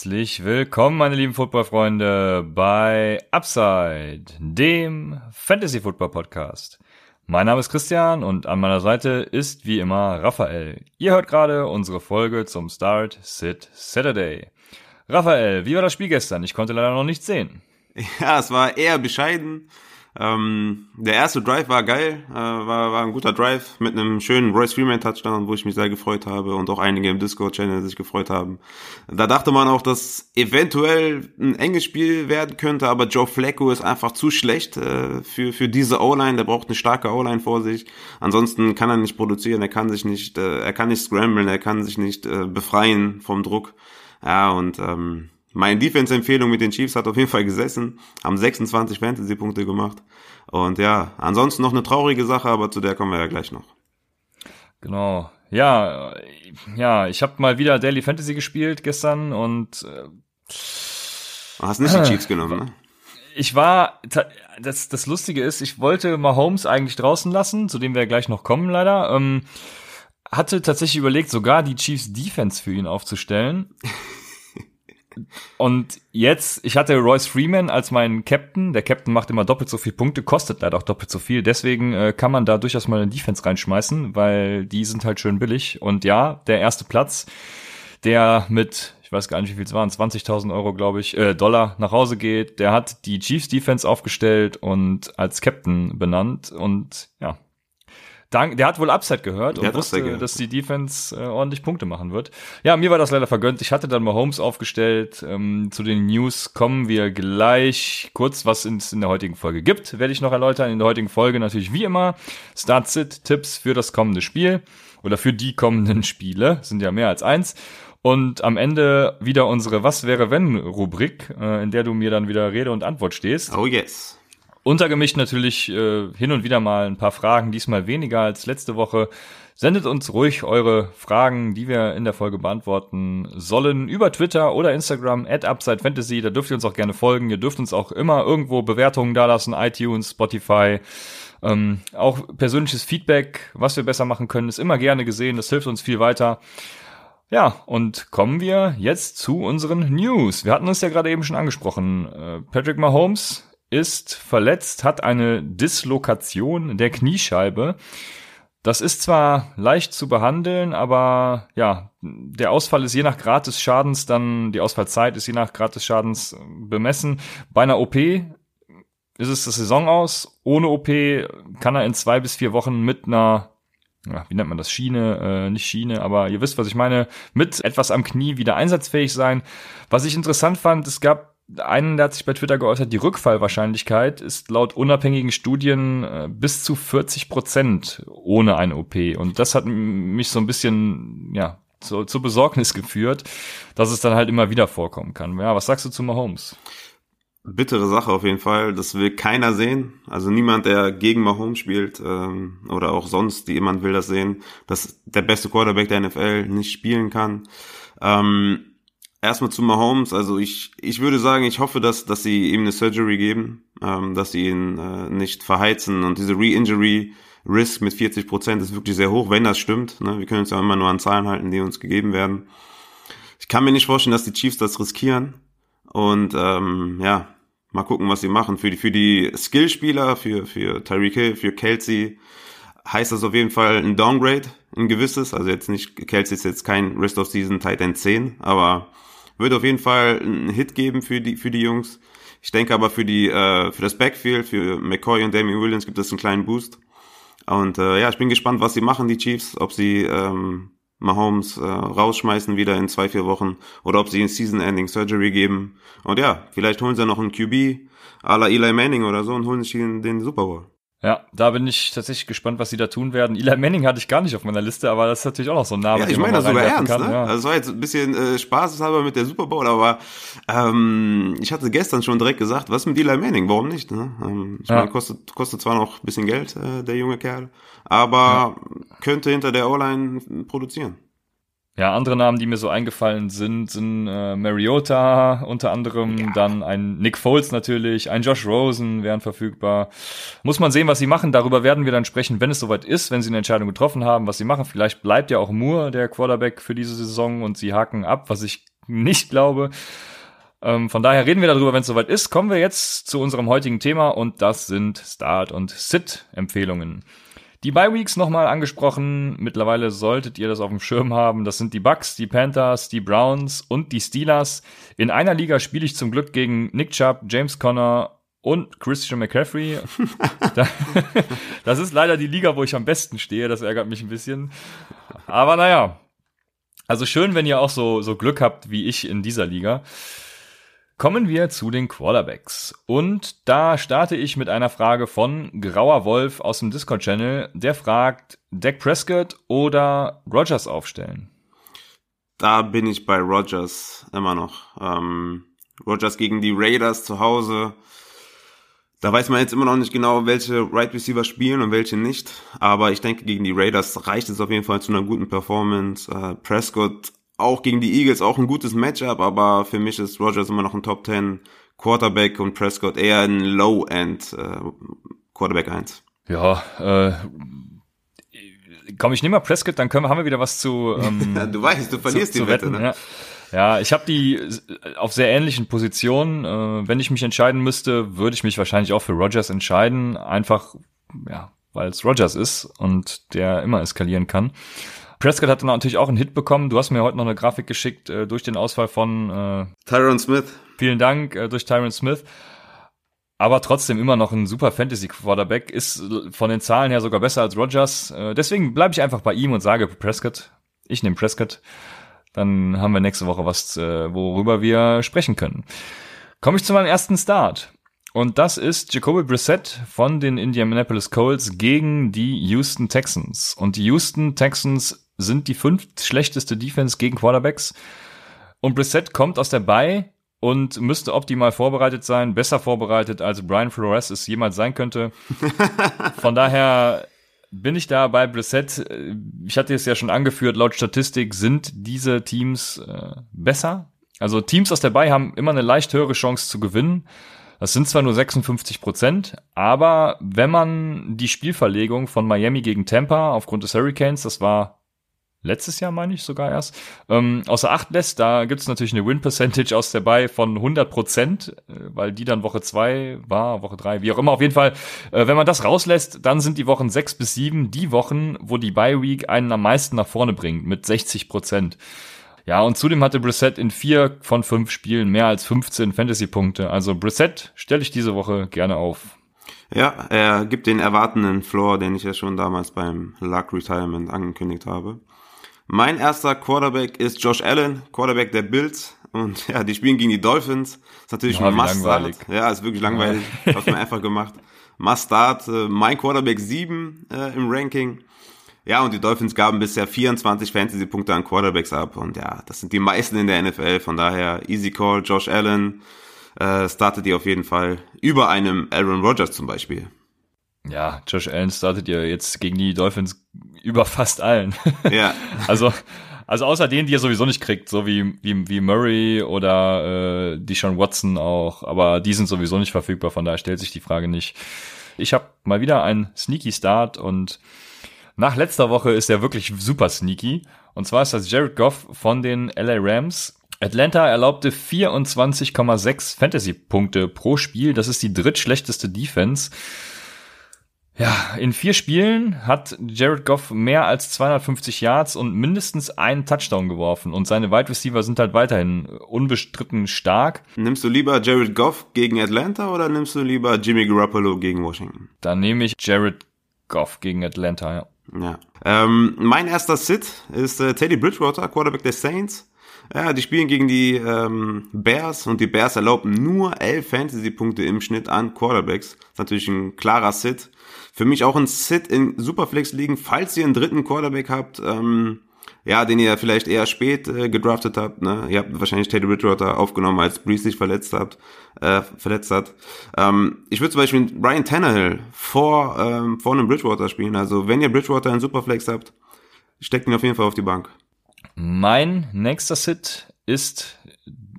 Herzlich willkommen, meine lieben Footballfreunde, bei Upside, dem Fantasy Football Podcast. Mein Name ist Christian und an meiner Seite ist wie immer Raphael. Ihr hört gerade unsere Folge zum Start Sit Saturday. Raphael, wie war das Spiel gestern? Ich konnte leider noch nichts sehen. Ja, es war eher bescheiden. Ähm, der erste Drive war geil, äh, war, war ein guter Drive mit einem schönen Royce Freeman Touchdown, wo ich mich sehr gefreut habe und auch einige im Discord-Channel sich gefreut haben. Da dachte man auch, dass eventuell ein enges Spiel werden könnte, aber Joe Flacco ist einfach zu schlecht äh, für, für diese O-Line. Der braucht eine starke O-Line vor sich. Ansonsten kann er nicht produzieren, er kann sich nicht, äh, er kann nicht scramblen, er kann sich nicht äh, befreien vom Druck. Ja, und ähm, meine Defense-Empfehlung mit den Chiefs hat auf jeden Fall gesessen, haben 26 Fantasy-Punkte gemacht. Und ja, ansonsten noch eine traurige Sache, aber zu der kommen wir ja gleich noch. Genau. Ja, ja, ich habe mal wieder Daily Fantasy gespielt gestern und äh, hast nicht die Chiefs genommen, ne? Ich war, das, das Lustige ist, ich wollte Mahomes eigentlich draußen lassen, zu dem wir gleich noch kommen leider. Ähm, hatte tatsächlich überlegt, sogar die Chiefs Defense für ihn aufzustellen. Und jetzt, ich hatte Royce Freeman als meinen Captain. Der Captain macht immer doppelt so viel Punkte, kostet leider auch doppelt so viel. Deswegen äh, kann man da durchaus mal eine Defense reinschmeißen, weil die sind halt schön billig. Und ja, der erste Platz, der mit, ich weiß gar nicht, wie viel es waren, 20.000 Euro, glaube ich, äh, Dollar nach Hause geht, der hat die Chiefs Defense aufgestellt und als Captain benannt. Und ja, Dank, der hat wohl Upside gehört und wusste, dass die Defense äh, ordentlich Punkte machen wird. Ja, mir war das leider vergönnt. Ich hatte dann mal Holmes aufgestellt. Ähm, zu den News kommen wir gleich. Kurz, was es in der heutigen Folge gibt, werde ich noch erläutern. In der heutigen Folge natürlich wie immer Start-Sit-Tipps für das kommende Spiel oder für die kommenden Spiele. Sind ja mehr als eins. Und am Ende wieder unsere Was wäre wenn Rubrik, äh, in der du mir dann wieder Rede und Antwort stehst. Oh yes. Untergemischt natürlich äh, hin und wieder mal ein paar Fragen, diesmal weniger als letzte Woche. Sendet uns ruhig eure Fragen, die wir in der Folge beantworten sollen, über Twitter oder Instagram at UpsideFantasy. Da dürft ihr uns auch gerne folgen. Ihr dürft uns auch immer irgendwo Bewertungen dalassen, iTunes, Spotify. Ähm, auch persönliches Feedback, was wir besser machen können, ist immer gerne gesehen. Das hilft uns viel weiter. Ja, und kommen wir jetzt zu unseren News. Wir hatten uns ja gerade eben schon angesprochen. Äh, Patrick Mahomes ist verletzt, hat eine Dislokation der Kniescheibe. Das ist zwar leicht zu behandeln, aber ja, der Ausfall ist je nach Grad des Schadens dann, die Ausfallzeit ist je nach Grad des Schadens bemessen. Bei einer OP ist es das Saison aus. Ohne OP kann er in zwei bis vier Wochen mit einer, ja, wie nennt man das, Schiene, äh, nicht Schiene, aber ihr wisst, was ich meine, mit etwas am Knie wieder einsatzfähig sein. Was ich interessant fand, es gab einen, der hat sich bei Twitter geäußert, die Rückfallwahrscheinlichkeit ist laut unabhängigen Studien äh, bis zu 40 Prozent ohne eine OP. Und das hat mich so ein bisschen, ja, zu, zu Besorgnis geführt, dass es dann halt immer wieder vorkommen kann. Ja, was sagst du zu Mahomes? Bittere Sache auf jeden Fall. Das will keiner sehen. Also niemand, der gegen Mahomes spielt ähm, oder auch sonst, jemand will das sehen, dass der beste Quarterback der NFL nicht spielen kann. Ähm, Erstmal zu Mahomes, also ich, ich würde sagen, ich hoffe, dass, dass sie ihm eine Surgery geben, ähm, dass sie ihn äh, nicht verheizen und diese Re-Injury Risk mit 40 Prozent ist wirklich sehr hoch, wenn das stimmt. Ne? Wir können uns ja immer nur an Zahlen halten, die uns gegeben werden. Ich kann mir nicht vorstellen, dass die Chiefs das riskieren und ähm, ja, mal gucken, was sie machen. Für die, für die Skillspieler, für, für Tyreek Hill, für Kelsey heißt das auf jeden Fall ein Downgrade, ein gewisses. Also jetzt nicht, Kelsey ist jetzt kein Rest of Season Tight End 10, aber wird auf jeden Fall einen Hit geben für die, für die Jungs. Ich denke aber für die, äh, für das Backfield, für McCoy und Damien Williams gibt es einen kleinen Boost. Und äh, ja, ich bin gespannt, was sie machen, die Chiefs, ob sie ähm, Mahomes äh, rausschmeißen wieder in zwei, vier Wochen oder ob sie ihn Season-Ending Surgery geben. Und ja, vielleicht holen sie noch einen QB à la Eli Manning oder so und holen sich den Super Bowl. Ja, da bin ich tatsächlich gespannt, was sie da tun werden. Eli Manning hatte ich gar nicht auf meiner Liste, aber das ist natürlich auch noch so ein Name. Ja, ich meine das sogar ernst. Kann. Ne? Ja. Also es war jetzt ein bisschen äh, spaßeshalber mit der Super Bowl, aber ähm, ich hatte gestern schon direkt gesagt, was mit Eli Manning? Warum nicht? Ne? Ähm, ich ja. meine, kostet, kostet zwar noch ein bisschen Geld, äh, der junge Kerl, aber ja. könnte hinter der O-Line produzieren. Ja, andere Namen, die mir so eingefallen sind, sind äh, Mariota unter anderem, ja. dann ein Nick Foles natürlich, ein Josh Rosen wären verfügbar. Muss man sehen, was sie machen. Darüber werden wir dann sprechen, wenn es soweit ist, wenn sie eine Entscheidung getroffen haben, was sie machen. Vielleicht bleibt ja auch Moore der Quarterback für diese Saison und sie haken ab, was ich nicht glaube. Ähm, von daher reden wir darüber, wenn es soweit ist. Kommen wir jetzt zu unserem heutigen Thema und das sind Start- und Sit-Empfehlungen. Die Bye Weeks nochmal angesprochen. Mittlerweile solltet ihr das auf dem Schirm haben. Das sind die Bucks, die Panthers, die Browns und die Steelers. In einer Liga spiele ich zum Glück gegen Nick Chubb, James Conner und Christian McCaffrey. das ist leider die Liga, wo ich am besten stehe. Das ärgert mich ein bisschen. Aber naja. Also schön, wenn ihr auch so, so Glück habt wie ich in dieser Liga. Kommen wir zu den Quarterbacks. Und da starte ich mit einer Frage von Grauer Wolf aus dem Discord-Channel. Der fragt, Dak Prescott oder Rogers aufstellen? Da bin ich bei Rogers immer noch. Ähm, Rogers gegen die Raiders zu Hause. Da weiß man jetzt immer noch nicht genau, welche Right Receiver spielen und welche nicht. Aber ich denke, gegen die Raiders reicht es auf jeden Fall zu einer guten Performance. Äh, Prescott auch gegen die Eagles auch ein gutes Matchup, aber für mich ist Rogers immer noch ein Top 10 Quarterback und Prescott eher ein Low-End äh, Quarterback 1. Ja, äh, komm, ich nehme mal Prescott, dann können wir, haben wir wieder was zu. Ähm, du weißt, du verlierst zu, die zu Wette, wetten, ne? Ja. ja ich habe die auf sehr ähnlichen Positionen. Äh, wenn ich mich entscheiden müsste, würde ich mich wahrscheinlich auch für Rogers entscheiden, einfach ja, weil es Rogers ist und der immer eskalieren kann. Prescott hat dann natürlich auch einen Hit bekommen. Du hast mir heute noch eine Grafik geschickt äh, durch den Ausfall von äh, Tyron Smith. Vielen Dank äh, durch Tyron Smith. Aber trotzdem immer noch ein super Fantasy-Quarterback, ist von den Zahlen her sogar besser als Rogers. Äh, deswegen bleibe ich einfach bei ihm und sage Prescott. Ich nehme Prescott. Dann haben wir nächste Woche was, äh, worüber wir sprechen können. Komme ich zu meinem ersten Start. Und das ist Jacoby Brissett von den Indianapolis Colts gegen die Houston Texans. Und die Houston Texans sind die fünft schlechteste Defense gegen Quarterbacks. Und Brissett kommt aus der Bay und müsste optimal vorbereitet sein, besser vorbereitet als Brian Flores es jemals sein könnte. Von daher bin ich da bei Brissett. Ich hatte es ja schon angeführt, laut Statistik sind diese Teams äh, besser. Also Teams aus der Bay haben immer eine leicht höhere Chance zu gewinnen. Das sind zwar nur 56 Prozent, aber wenn man die Spielverlegung von Miami gegen Tampa aufgrund des Hurricanes, das war letztes Jahr, meine ich sogar erst, ähm, außer Acht lässt, da gibt es natürlich eine Win-Percentage aus der Bay von 100 Prozent, äh, weil die dann Woche zwei war, Woche drei, wie auch immer. Auf jeden Fall, äh, wenn man das rauslässt, dann sind die Wochen sechs bis sieben die Wochen, wo die Bye-Week einen am meisten nach vorne bringt, mit 60 Prozent. Ja, und zudem hatte Brissett in vier von fünf Spielen mehr als 15 Fantasy-Punkte. Also Brissett stelle ich diese Woche gerne auf. Ja, er gibt den erwartenden Floor, den ich ja schon damals beim Luck Retirement angekündigt habe. Mein erster Quarterback ist Josh Allen, Quarterback der Bills. Und ja, die spielen gegen die Dolphins. Ist natürlich ja, ein Must-Start. Ja, ist wirklich langweilig. Ja. Hab's mir einfach gemacht. Must-Start. Äh, mein Quarterback 7 äh, im Ranking. Ja, und die Dolphins gaben bisher 24 Fantasy-Punkte an Quarterbacks ab. Und ja, das sind die meisten in der NFL. Von daher, easy call, Josh Allen äh, startet ihr auf jeden Fall über einem Aaron Rodgers zum Beispiel. Ja, Josh Allen startet ihr jetzt gegen die Dolphins über fast allen. Ja. also, also außer denen, die ihr sowieso nicht kriegt, so wie, wie, wie Murray oder äh, die Sean Watson auch, aber die sind sowieso nicht verfügbar, von daher stellt sich die Frage nicht. Ich habe mal wieder einen Sneaky Start und nach letzter Woche ist er wirklich super sneaky. Und zwar ist das Jared Goff von den LA Rams. Atlanta erlaubte 24,6 Fantasy-Punkte pro Spiel. Das ist die drittschlechteste Defense. Ja, in vier Spielen hat Jared Goff mehr als 250 Yards und mindestens einen Touchdown geworfen. Und seine Wide Receiver sind halt weiterhin unbestritten stark. Nimmst du lieber Jared Goff gegen Atlanta oder nimmst du lieber Jimmy Garoppolo gegen Washington? Dann nehme ich Jared Goff gegen Atlanta, ja. Ja. Ähm, mein erster Sit ist äh, Teddy Bridgewater, Quarterback der Saints. Ja, die spielen gegen die ähm, Bears und die Bears erlauben nur elf Fantasy-Punkte im Schnitt an Quarterbacks. Das ist natürlich ein klarer Sit. Für mich auch ein Sit in Superflex ligen, falls ihr einen dritten Quarterback habt, ähm, ja, den ihr vielleicht eher spät äh, gedraftet habt. Ne? Ihr habt wahrscheinlich Teddy Bridgewater aufgenommen, als Breeze sich verletzt hat. Äh, verletzt hat. Ähm, ich würde zum Beispiel Ryan Tannehill vor ähm, vor einem Bridgewater spielen. Also wenn ihr Bridgewater in Superflex habt, steckt ihn auf jeden Fall auf die Bank. Mein nächster Sit ist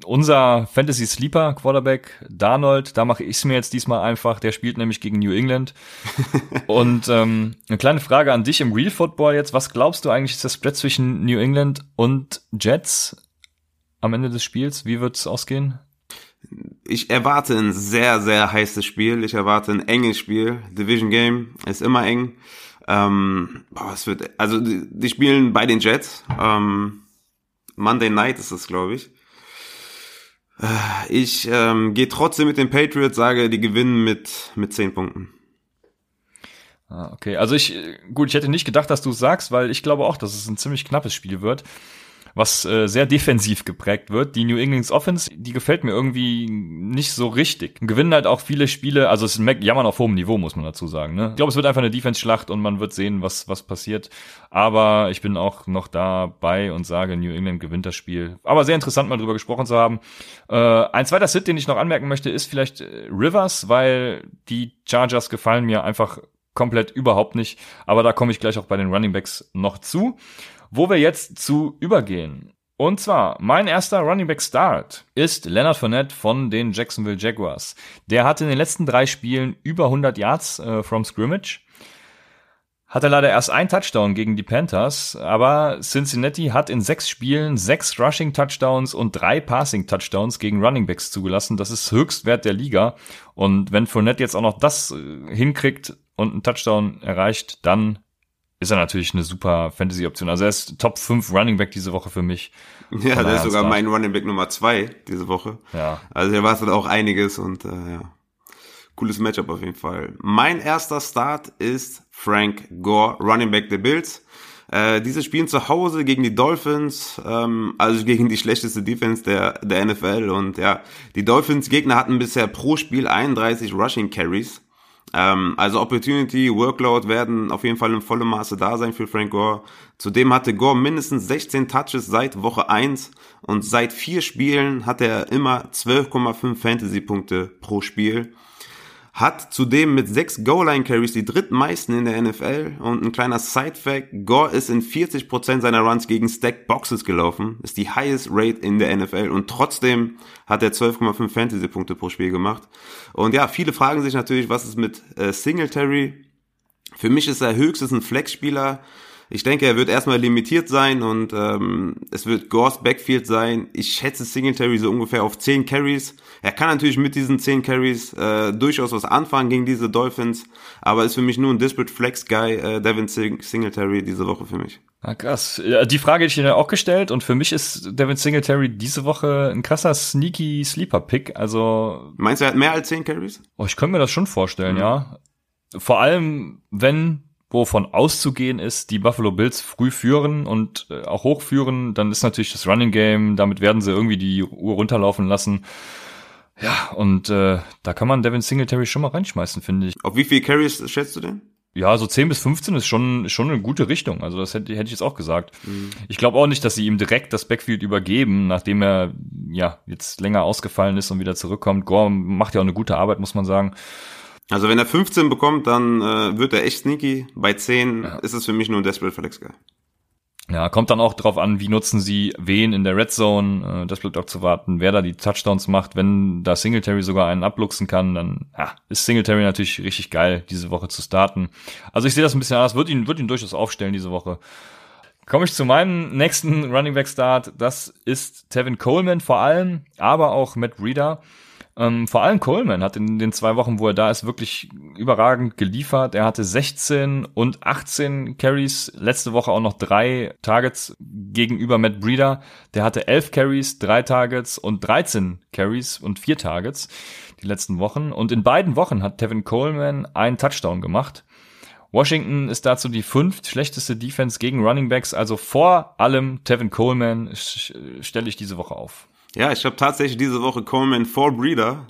unser Fantasy Sleeper Quarterback Darnold, da mache ich es mir jetzt diesmal einfach. Der spielt nämlich gegen New England. und ähm, eine kleine Frage an dich im Real Football jetzt. Was glaubst du eigentlich ist das Split zwischen New England und Jets? am Ende des Spiels? Wie wird es ausgehen? Ich erwarte ein sehr, sehr heißes Spiel. Ich erwarte ein enges Spiel. Division Game ist immer eng. Ähm, boah, es wird, also die, die spielen bei den Jets. Ähm, Monday Night ist es, glaube ich. Äh, ich ähm, gehe trotzdem mit den Patriots, sage, die gewinnen mit, mit zehn Punkten. Ah, okay, also ich, gut, ich hätte nicht gedacht, dass du es sagst, weil ich glaube auch, dass es ein ziemlich knappes Spiel wird was äh, sehr defensiv geprägt wird. Die New England's Offense, die gefällt mir irgendwie nicht so richtig. Gewinnen halt auch viele Spiele, also es ist ein Jammern auf hohem Niveau, muss man dazu sagen. Ne? Ich glaube, es wird einfach eine Defense-Schlacht und man wird sehen, was, was passiert. Aber ich bin auch noch dabei und sage, New England gewinnt das Spiel. Aber sehr interessant, mal drüber gesprochen zu haben. Äh, ein zweiter Sit, den ich noch anmerken möchte, ist vielleicht äh, Rivers, weil die Chargers gefallen mir einfach komplett überhaupt nicht. Aber da komme ich gleich auch bei den Running Backs noch zu wo wir jetzt zu übergehen. Und zwar, mein erster Running Back Start ist Leonard Fournette von den Jacksonville Jaguars. Der hatte in den letzten drei Spielen über 100 Yards äh, from Scrimmage. Hatte leider erst ein Touchdown gegen die Panthers, aber Cincinnati hat in sechs Spielen sechs Rushing Touchdowns und drei Passing Touchdowns gegen Running Backs zugelassen. Das ist Höchstwert der Liga. Und wenn Fournette jetzt auch noch das äh, hinkriegt und einen Touchdown erreicht, dann ist er natürlich eine super Fantasy-Option. Also er ist Top 5 Running Back diese Woche für mich. Ja, der ist sogar mein Running Back Nummer 2 diese Woche. Ja. Also er wartet auch einiges und äh, ja. Cooles Matchup auf jeden Fall. Mein erster Start ist Frank Gore, Running Back der Bills. Äh, diese spielen zu Hause gegen die Dolphins, ähm, also gegen die schlechteste Defense der, der NFL. Und ja, die Dolphins-Gegner hatten bisher pro Spiel 31 Rushing Carries. Ähm, also Opportunity, Workload werden auf jeden Fall in vollem Maße da sein für Frank Gore. Zudem hatte Gore mindestens 16 Touches seit Woche 1 und seit vier Spielen hat er immer 12,5 Fantasy-Punkte pro Spiel hat zudem mit sechs Goal-Line-Carries die drittmeisten in der NFL und ein kleiner Side-Fact, Gore ist in 40% seiner Runs gegen Stack Boxes gelaufen, ist die highest rate in der NFL und trotzdem hat er 12,5 Fantasy-Punkte pro Spiel gemacht. Und ja, viele fragen sich natürlich, was ist mit äh, Singletary? Für mich ist er höchstens ein Flex-Spieler, ich denke, er wird erstmal limitiert sein und ähm, es wird Gores Backfield sein. Ich schätze Singletary so ungefähr auf 10 Carries. Er kann natürlich mit diesen 10 Carries äh, durchaus was anfangen gegen diese Dolphins, aber ist für mich nur ein Disparate Flex Guy, äh, Devin Singletary diese Woche für mich. Ah, krass. Die Frage hätte ich dir auch gestellt und für mich ist Devin Singletary diese Woche ein krasser sneaky Sleeper Pick. Also Meinst du, er hat mehr als 10 Carries? Oh, ich könnte mir das schon vorstellen, mhm. ja. Vor allem, wenn wovon auszugehen ist, die Buffalo Bills früh führen und äh, auch hochführen, dann ist natürlich das Running Game, damit werden sie irgendwie die Uhr runterlaufen lassen. Ja, und äh, da kann man Devin Singletary schon mal reinschmeißen, finde ich. Auf wie viel Carries schätzt du denn? Ja, so 10 bis 15 ist schon, schon eine gute Richtung. Also das hätte, hätte ich jetzt auch gesagt. Mhm. Ich glaube auch nicht, dass sie ihm direkt das Backfield übergeben, nachdem er ja jetzt länger ausgefallen ist und wieder zurückkommt. Gore macht ja auch eine gute Arbeit, muss man sagen. Also wenn er 15 bekommt, dann äh, wird er echt sneaky. Bei 10 ja. ist es für mich nur ein Desperate Flex Guy. Ja, kommt dann auch drauf an, wie nutzen sie wen in der Red Zone. Äh, das bleibt auch zu warten, wer da die Touchdowns macht. Wenn da Singletary sogar einen abluchsen kann, dann ja, ist Singletary natürlich richtig geil, diese Woche zu starten. Also ich sehe das ein bisschen anders, würde ihn, würde ihn durchaus aufstellen diese Woche. Komme ich zu meinem nächsten Running Back Start. Das ist Tevin Coleman vor allem, aber auch Matt Breeder. Ähm, vor allem Coleman hat in den zwei Wochen, wo er da ist, wirklich überragend geliefert. Er hatte 16 und 18 Carries, letzte Woche auch noch drei Targets gegenüber Matt Breeder. Der hatte 11 Carries, drei Targets und 13 Carries und vier Targets die letzten Wochen. Und in beiden Wochen hat Tevin Coleman einen Touchdown gemacht. Washington ist dazu die fünft schlechteste Defense gegen Running Backs, also vor allem Tevin Coleman stelle ich diese Woche auf. Ja, ich habe tatsächlich diese Woche Coleman vor Breeder.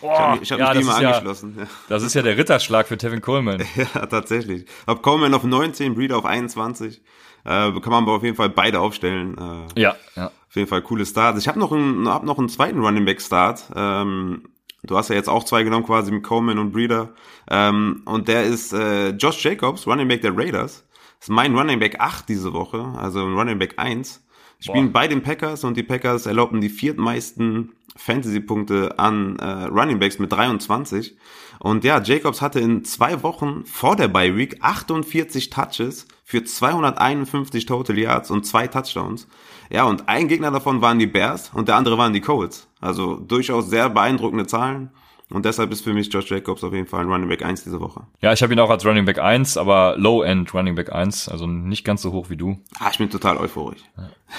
Oh, ich habe mich, hab ja, mich mal angeschlossen. Ja, Das ist ja der Ritterschlag für Tevin Coleman. ja, tatsächlich. Hab Coleman auf 19, Breeder auf 21. Äh, kann man aber auf jeden Fall beide aufstellen. Äh, ja, ja. Auf jeden Fall coole Start. Ich habe noch einen, hab noch einen zweiten Running Back Start. Ähm, du hast ja jetzt auch zwei genommen quasi mit Coleman und Breeder. Ähm, und der ist äh, Josh Jacobs, Running Back der Raiders. Das ist mein Running Back 8 diese Woche, also ein Running Back 1. spielen Boah. bei den Packers und die Packers erlaubten die viertmeisten Fantasy-Punkte an äh, Running Backs mit 23. Und ja, Jacobs hatte in zwei Wochen vor der Bye Week 48 Touches für 251 Total Yards und zwei Touchdowns. Ja, und ein Gegner davon waren die Bears und der andere waren die Colts. Also durchaus sehr beeindruckende Zahlen. Und deshalb ist für mich Josh Jacobs auf jeden Fall ein Running Back 1 diese Woche. Ja, ich habe ihn auch als Running Back 1, aber Low-End Running Back 1, also nicht ganz so hoch wie du. Ah, ich bin total euphorisch.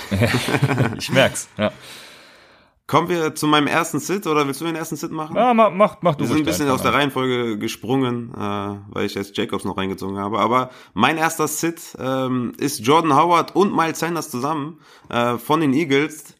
ich merk's, ja. Kommen wir zu meinem ersten Sit oder willst du den ersten Sit machen? Ja, mach, mach, mach du Wir sind ein bisschen aus der Reihenfolge gesprungen, äh, weil ich jetzt Jacobs noch reingezogen habe. Aber mein erster Sit ähm, ist Jordan Howard und Miles Sanders zusammen äh, von den Eagles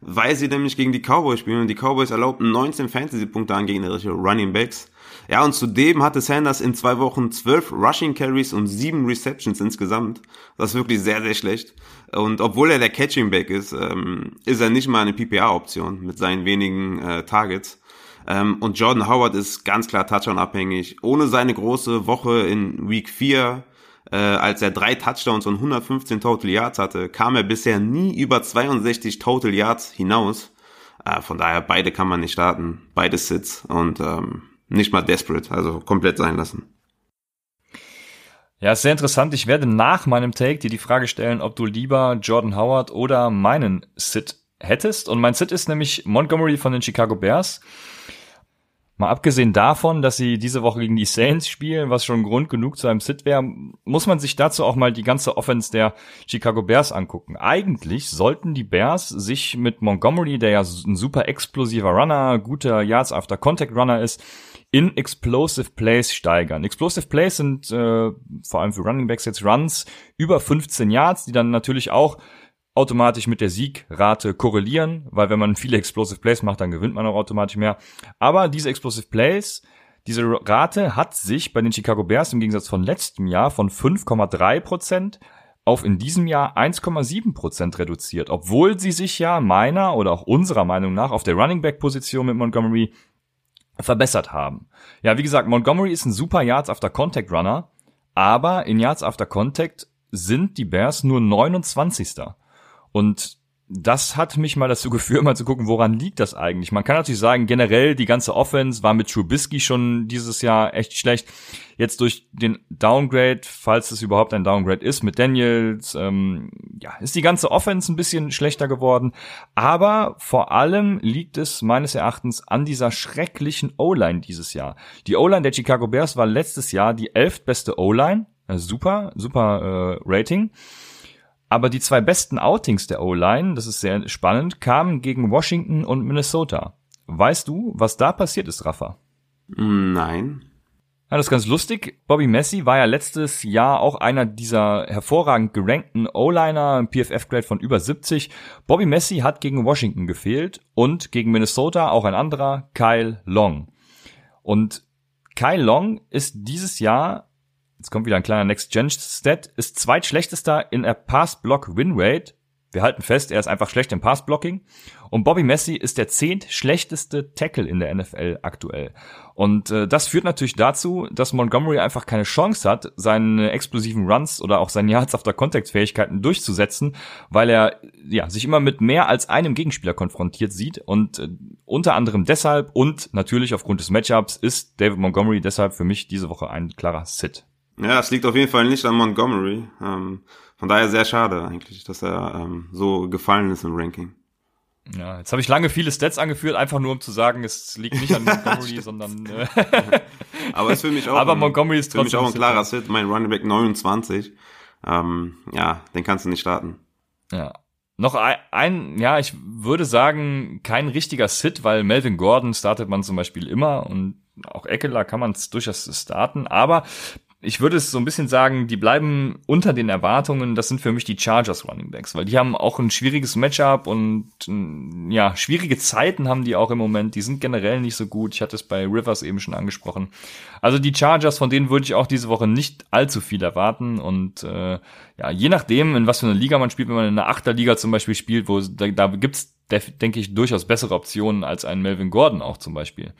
weil sie nämlich gegen die Cowboys spielen und die Cowboys erlaubten 19 Fantasy-Punkte an gegnerische Running Backs. Ja, und zudem hatte Sanders in zwei Wochen 12 Rushing Carries und 7 Receptions insgesamt. Das ist wirklich sehr, sehr schlecht. Und obwohl er der Catching Back ist, ähm, ist er nicht mal eine PPA-Option mit seinen wenigen äh, Targets. Ähm, und Jordan Howard ist ganz klar Touchdown-abhängig. Ohne seine große Woche in Week 4 äh, als er drei Touchdowns und 115 Total Yards hatte, kam er bisher nie über 62 Total Yards hinaus. Äh, von daher, beide kann man nicht starten, beide Sits und ähm, nicht mal desperate, also komplett sein lassen. Ja, ist sehr interessant. Ich werde nach meinem Take dir die Frage stellen, ob du lieber Jordan Howard oder meinen Sit hättest. Und mein Sit ist nämlich Montgomery von den Chicago Bears. Mal abgesehen davon, dass sie diese Woche gegen die Saints spielen, was schon Grund genug zu einem Sit wäre, muss man sich dazu auch mal die ganze Offense der Chicago Bears angucken. Eigentlich sollten die Bears sich mit Montgomery, der ja ein super explosiver Runner, guter Yards after Contact Runner ist, in Explosive Plays steigern. Explosive Plays sind äh, vor allem für Running Backs jetzt Runs über 15 Yards, die dann natürlich auch automatisch mit der Siegrate korrelieren, weil wenn man viele Explosive Plays macht, dann gewinnt man auch automatisch mehr. Aber diese Explosive Plays, diese Rate hat sich bei den Chicago Bears im Gegensatz von letztem Jahr von 5,3% auf in diesem Jahr 1,7% reduziert, obwohl sie sich ja meiner oder auch unserer Meinung nach auf der Running Back Position mit Montgomery verbessert haben. Ja, wie gesagt, Montgomery ist ein super Yards after Contact Runner, aber in Yards after Contact sind die Bears nur 29. Und das hat mich mal dazu geführt, mal zu gucken, woran liegt das eigentlich. Man kann natürlich sagen, generell die ganze Offense war mit Trubisky schon dieses Jahr echt schlecht. Jetzt durch den Downgrade, falls es überhaupt ein Downgrade ist, mit Daniels, ähm, ja, ist die ganze Offense ein bisschen schlechter geworden. Aber vor allem liegt es meines Erachtens an dieser schrecklichen O-Line dieses Jahr. Die O-Line der Chicago Bears war letztes Jahr die elftbeste O-Line. super, super äh, Rating. Aber die zwei besten Outings der O-Line, das ist sehr spannend, kamen gegen Washington und Minnesota. Weißt du, was da passiert ist, Rafa? Nein. Ja, das ist ganz lustig. Bobby Messi war ja letztes Jahr auch einer dieser hervorragend gerankten O-Liner, ein PFF-Grade von über 70. Bobby Messi hat gegen Washington gefehlt und gegen Minnesota auch ein anderer, Kyle Long. Und Kyle Long ist dieses Jahr jetzt kommt wieder ein kleiner Next-Gen-Stat, ist zweitschlechtester in der Pass-Block-Win-Rate. Wir halten fest, er ist einfach schlecht im Pass-Blocking. Und Bobby Messi ist der zehntschlechteste Tackle in der NFL aktuell. Und äh, das führt natürlich dazu, dass Montgomery einfach keine Chance hat, seine explosiven Runs oder auch seine Yards after Contact-Fähigkeiten durchzusetzen, weil er ja sich immer mit mehr als einem Gegenspieler konfrontiert sieht. Und äh, unter anderem deshalb und natürlich aufgrund des Matchups ist David Montgomery deshalb für mich diese Woche ein klarer Sit. Ja, es liegt auf jeden Fall nicht an Montgomery. Ähm, von daher sehr schade eigentlich, dass er ähm, so gefallen ist im Ranking. Ja, jetzt habe ich lange viele Stats angeführt, einfach nur um zu sagen, es liegt nicht an Montgomery, sondern. Äh Aber es ist für mich auch. Aber ein, Montgomery ist trotzdem. Für mich auch ein klarer Sit, mein Running Back 29. Ähm, ja, den kannst du nicht starten. Ja. Noch ein, ein, ja, ich würde sagen, kein richtiger Sit, weil Melvin Gordon startet man zum Beispiel immer und auch Eckler kann man es durchaus starten, aber ich würde es so ein bisschen sagen, die bleiben unter den Erwartungen. Das sind für mich die Chargers Running Backs, weil die haben auch ein schwieriges Matchup und mm, ja, schwierige Zeiten haben die auch im Moment. Die sind generell nicht so gut. Ich hatte es bei Rivers eben schon angesprochen. Also die Chargers, von denen würde ich auch diese Woche nicht allzu viel erwarten und äh, ja, je nachdem, in was für eine Liga man spielt, wenn man in einer Achterliga zum Beispiel spielt, wo da, da gibt's, denke ich, durchaus bessere Optionen als ein Melvin Gordon auch zum Beispiel.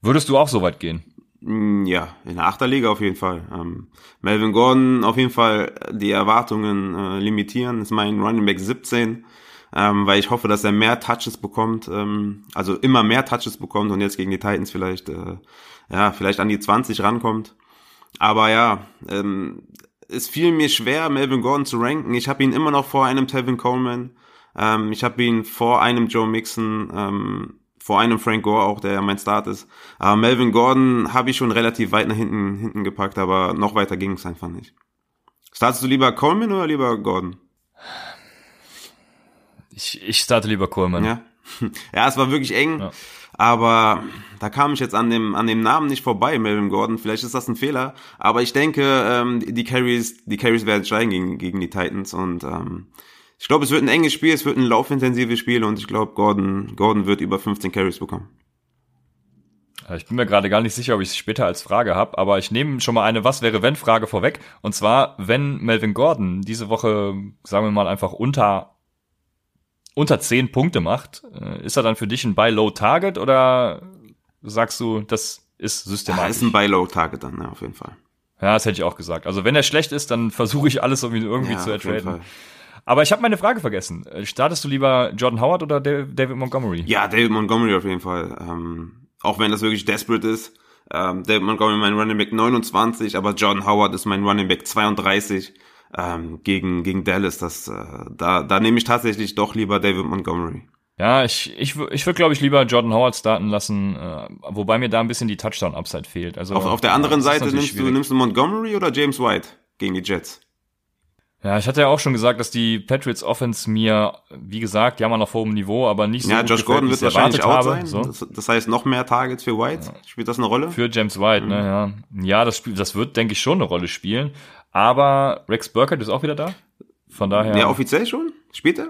Würdest du auch so weit gehen? Mm, ja, in der Achterliga auf jeden Fall. Ähm, Melvin Gordon auf jeden Fall die Erwartungen äh, limitieren. ist mein Running Back 17, ähm, weil ich hoffe, dass er mehr Touches bekommt, ähm, also immer mehr Touches bekommt und jetzt gegen die Titans vielleicht, äh, ja, vielleicht an die 20 rankommt. Aber ja, ähm, es fiel mir schwer, Melvin Gordon zu ranken. Ich habe ihn immer noch vor einem Tevin Coleman. Ähm, ich habe ihn vor einem Joe Mixon. Ähm, vor einem Frank Gore auch, der ja mein Start ist. Aber Melvin Gordon habe ich schon relativ weit nach hinten, hinten gepackt, aber noch weiter ging es einfach nicht. Startest du lieber Coleman oder lieber Gordon? Ich, ich starte lieber Coleman. Ja. Ja, es war wirklich eng, ja. aber da kam ich jetzt an dem, an dem Namen nicht vorbei, Melvin Gordon. Vielleicht ist das ein Fehler, aber ich denke, ähm, die Carries, die Carries werden steigen gegen, gegen die Titans und ähm, ich glaube, es wird ein enges Spiel, es wird ein laufintensives Spiel und ich glaube, Gordon, Gordon wird über 15 Carries bekommen. Ich bin mir gerade gar nicht sicher, ob ich es später als Frage habe, aber ich nehme schon mal eine Was wäre wenn Frage vorweg. Und zwar, wenn Melvin Gordon diese Woche, sagen wir mal, einfach unter unter 10 Punkte macht, äh, ist er dann für dich ein Buy Low Target oder sagst du, das ist systematisch? Ja, ist ein Buy Low Target dann, ja, auf jeden Fall. Ja, das hätte ich auch gesagt. Also wenn er schlecht ist, dann versuche ich alles, um ihn irgendwie ja, zu ertraden. Aber ich habe meine Frage vergessen. Äh, startest du lieber Jordan Howard oder David Montgomery? Ja, David Montgomery auf jeden Fall. Ähm, auch wenn das wirklich desperate ist. Ähm, David Montgomery mein Running Back 29, aber Jordan Howard ist mein Running Back 32 ähm, gegen gegen Dallas. Das äh, da da nehme ich tatsächlich doch lieber David Montgomery. Ja, ich, ich, ich würde, glaube ich, lieber Jordan Howard starten lassen, äh, wobei mir da ein bisschen die Touchdown-Upside fehlt. Also, auf, auf der anderen Seite nimmst du, nimmst du Montgomery oder James White gegen die Jets? Ja, ich hatte ja auch schon gesagt, dass die Patriots Offense mir, wie gesagt, ja mal auf hohem Niveau, aber nicht so Ja, Josh Gordon wird wahrscheinlich out habe. sein. So. Das, das, heißt, noch mehr Targets für White. Ja. Spielt das eine Rolle? Für James White, ne, mhm. ne, ja. Ja, das, spielt, das wird, denke ich, schon eine Rolle spielen. Aber Rex Burkett ist auch wieder da. Von daher. Ja, offiziell schon? Spielt er?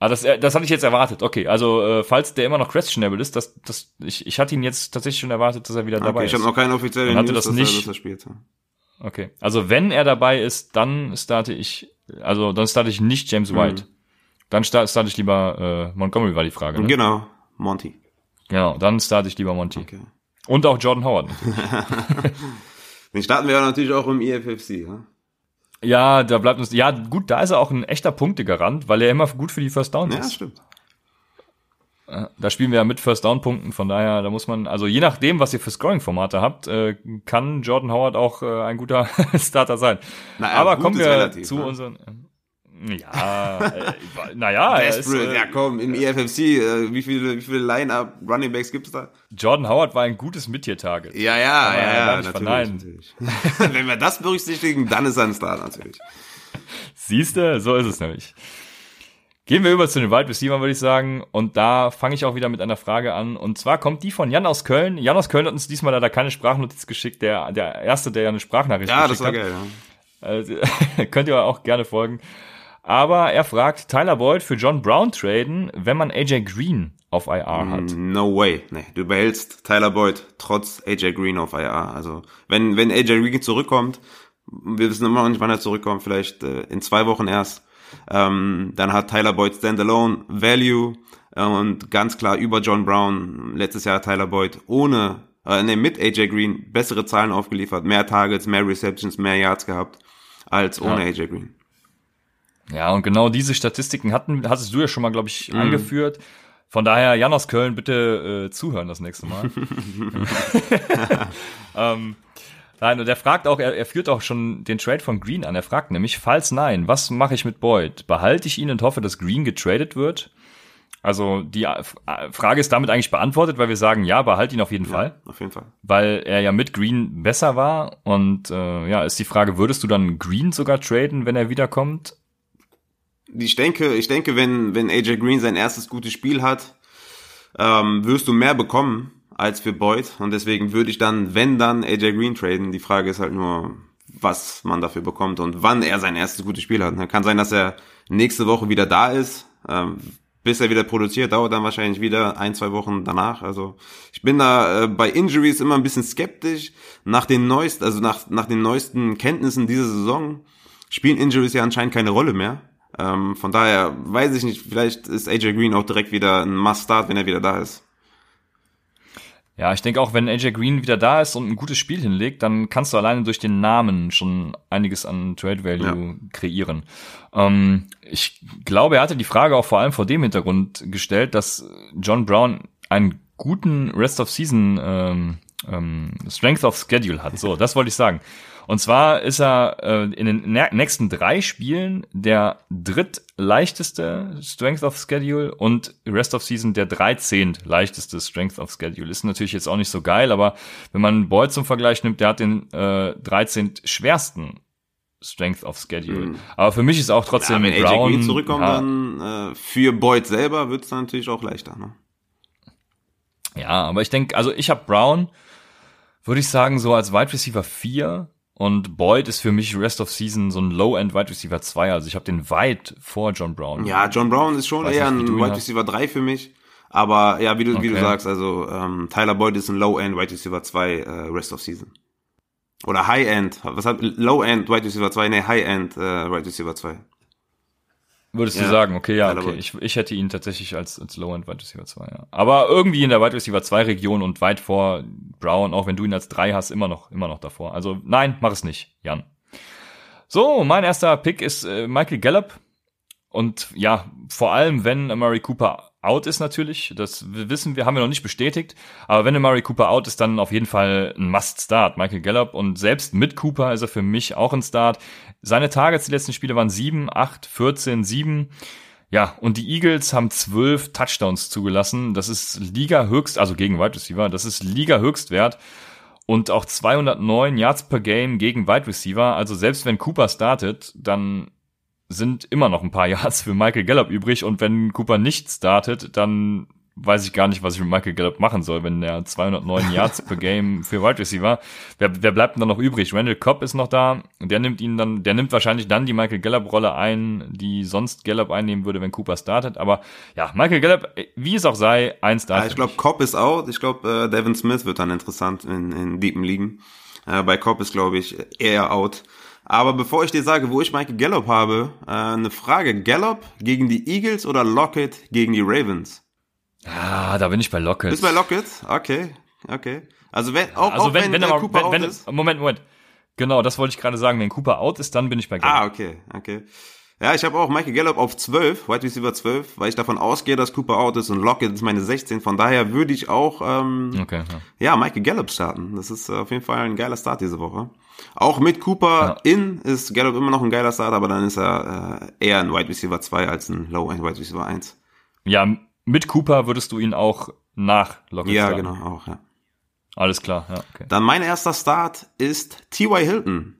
Ah, das, das hatte ich jetzt erwartet. Okay, also äh, falls der immer noch questionable ist, das, das, ich, ich hatte ihn jetzt tatsächlich schon erwartet, dass er wieder okay, dabei ist. Ich habe noch keine offizielle News, das dass, nicht, er, dass er spielt. Okay. Also wenn er dabei ist, dann starte ich, also dann starte ich nicht James White. Mhm. Dann starte ich lieber äh, Montgomery war die Frage. Ne? Genau, Monty. Genau, dann starte ich lieber Monty. Okay. Und auch Jordan Howard. Den starten wir ja natürlich auch im EFFC, ja? Ja, da bleibt uns, ja gut, da ist er auch ein echter Punktegarant, weil er immer gut für die First Downs ist. Ja, stimmt. Da spielen wir ja mit First Down Punkten, von daher, da muss man, also je nachdem, was ihr für Scoring-Formate habt, äh, kann Jordan Howard auch äh, ein guter Starter sein. Na, Aber kommen wir relativ, zu ne? unseren. Ja, äh, naja. Desperate, äh, ja komm, im EFFC, äh, wie viele, wie viele Line-Up Running Backs gibt's da? Jordan Howard war ein gutes Mid-Tier-Target. Ja, ja, ja, ja, natürlich, natürlich. Wenn wir das berücksichtigen, dann ist er ein Star natürlich. Siehste, so ist es nämlich. Gehen wir über zu den Wide Receiver, würde ich sagen. Und da fange ich auch wieder mit einer Frage an. Und zwar kommt die von Jan aus Köln. Jan aus Köln hat uns diesmal leider keine Sprachnotiz geschickt. Der, der erste, der ja eine Sprachnachricht ja, geschickt hat. Ja, das war geil. Ja. Also, könnt ihr auch gerne folgen. Aber er fragt, Tyler Boyd für John Brown traden, wenn man AJ Green auf IR hat. Mm, no way. Nee, du behältst Tyler Boyd trotz AJ Green auf IR. Also, wenn, wenn AJ Green zurückkommt, wir wissen immer noch nicht, wann er zurückkommt, vielleicht äh, in zwei Wochen erst ähm, dann hat Tyler Boyd Standalone Value äh, und ganz klar über John Brown. Letztes Jahr Tyler Boyd ohne, äh, nee, mit AJ Green bessere Zahlen aufgeliefert, mehr Targets, mehr Receptions, mehr Yards gehabt als ohne ja. AJ Green. Ja, und genau diese Statistiken hatten, hattest du ja schon mal, glaube ich, mm. angeführt. Von daher, Jan aus Köln, bitte äh, zuhören das nächste Mal. ähm, Nein, und er fragt auch, er, er führt auch schon den Trade von Green an. Er fragt nämlich, falls nein, was mache ich mit Boyd? Behalte ich ihn und hoffe, dass Green getradet wird? Also die äh, Frage ist damit eigentlich beantwortet, weil wir sagen, ja, behalte ihn auf jeden ja, Fall. Auf jeden Fall. Weil er ja mit Green besser war. Und äh, ja, ist die Frage, würdest du dann Green sogar traden, wenn er wiederkommt? Ich denke, ich denke, wenn, wenn AJ Green sein erstes gutes Spiel hat, ähm, wirst du mehr bekommen als für Boyd. Und deswegen würde ich dann, wenn dann, AJ Green traden. Die Frage ist halt nur, was man dafür bekommt und wann er sein erstes gutes Spiel hat. Kann sein, dass er nächste Woche wieder da ist. Ähm, bis er wieder produziert, dauert dann wahrscheinlich wieder ein, zwei Wochen danach. Also ich bin da äh, bei Injuries immer ein bisschen skeptisch. Nach den neuesten, also nach, nach den neuesten Kenntnissen dieser Saison spielen Injuries ja anscheinend keine Rolle mehr. Ähm, von daher weiß ich nicht, vielleicht ist AJ Green auch direkt wieder ein Must-Start, wenn er wieder da ist. Ja, ich denke auch, wenn AJ Green wieder da ist und ein gutes Spiel hinlegt, dann kannst du alleine durch den Namen schon einiges an Trade Value ja. kreieren. Ähm, ich glaube, er hatte die Frage auch vor allem vor dem Hintergrund gestellt, dass John Brown einen guten Rest of Season ähm, ähm, Strength of Schedule hat. So, das wollte ich sagen. Und zwar ist er äh, in den nächsten drei Spielen der drittleichteste Strength of Schedule und Rest of Season der 13. leichteste Strength of Schedule. Ist natürlich jetzt auch nicht so geil, aber wenn man Boyd zum Vergleich nimmt, der hat den äh, 13. schwersten Strength of Schedule. Mhm. Aber für mich ist auch trotzdem ja, wenn Brown, AJ zurückkommt, ja, dann äh, für Boyd selber wird es natürlich auch leichter. Ne? Ja, aber ich denke, also ich habe Brown, würde ich sagen, so als Wide Receiver 4 und Boyd ist für mich Rest of Season so ein Low-End Wide Receiver 2. Also ich habe den weit vor John Brown. Ja, John Brown ist schon eher nicht, ein Wide Receiver 3 für mich. Aber ja, wie du, okay. wie du sagst, also ähm, Tyler Boyd ist ein Low-End Wide Receiver 2 äh, Rest of Season. Oder High-End. Was hat Low-End Wide Receiver 2? Nee, High-End äh, Wide Receiver 2. Würdest ja. du sagen, okay, ja, okay. Ich, ich hätte ihn tatsächlich als, als Low-End Wide Receiver 2, ja. Aber irgendwie in der Wide Receiver 2 Region und weit vor Brown, auch wenn du ihn als 3 hast, immer noch, immer noch davor. Also nein, mach es nicht, Jan. So, mein erster Pick ist äh, Michael Gallup. Und ja, vor allem, wenn Murray Cooper out ist natürlich, das wissen wir, haben wir noch nicht bestätigt, aber wenn Murray Cooper out ist, dann auf jeden Fall ein Must-Start, Michael Gallup und selbst mit Cooper ist er für mich auch ein Start. Seine Targets die letzten Spiele waren 7, 8, 14, 7. Ja, und die Eagles haben zwölf Touchdowns zugelassen. Das ist Liga höchst, also gegen Wide Receiver, das ist Liga Höchstwert. Und auch 209 Yards per Game gegen Wide Receiver. Also selbst wenn Cooper startet, dann sind immer noch ein paar Yards für Michael Gallup übrig. Und wenn Cooper nicht startet, dann weiß ich gar nicht, was ich mit Michael Gallup machen soll, wenn er 209 Yards per Game für Wide Receiver. Wer, wer bleibt denn dann noch übrig? Randall Cobb ist noch da. Der nimmt ihn dann, der nimmt wahrscheinlich dann die Michael Gallup Rolle ein, die sonst Gallup einnehmen würde, wenn Cooper startet. Aber ja, Michael Gallup, wie es auch sei, ein Start. Ja, ich glaube, Cobb ist out. Ich glaube, äh, Devin Smith wird dann interessant in, in deepen Ligen. Äh, bei Cobb ist, glaube ich, eher out. Aber bevor ich dir sage, wo ich Michael Gallup habe, äh, eine Frage. Gallup gegen die Eagles oder Lockett gegen die Ravens? Ah, da bin ich bei Lockett. Bist bei Lockett? Okay, okay. Also wenn auch, also auch wenn, wenn, wenn, Cooper wenn, out ist. Moment, Moment. Genau, das wollte ich gerade sagen. Wenn Cooper out ist, dann bin ich bei Gallup. Ah, okay, okay. Ja, ich habe auch Michael Gallup auf 12, Wide Receiver 12, weil ich davon ausgehe, dass Cooper out ist und Lockett ist meine 16. Von daher würde ich auch ähm, okay, ja. ja, Michael Gallup starten. Das ist auf jeden Fall ein geiler Start diese Woche. Auch mit Cooper ja. in ist Gallup immer noch ein geiler Start, aber dann ist er äh, eher ein Wide Receiver 2 als ein Low-End Wide Receiver 1. Ja, mit Cooper würdest du ihn auch nach Lockett Ja, starten. genau, auch, ja. Alles klar, ja, okay. Dann mein erster Start ist T.Y. Hilton.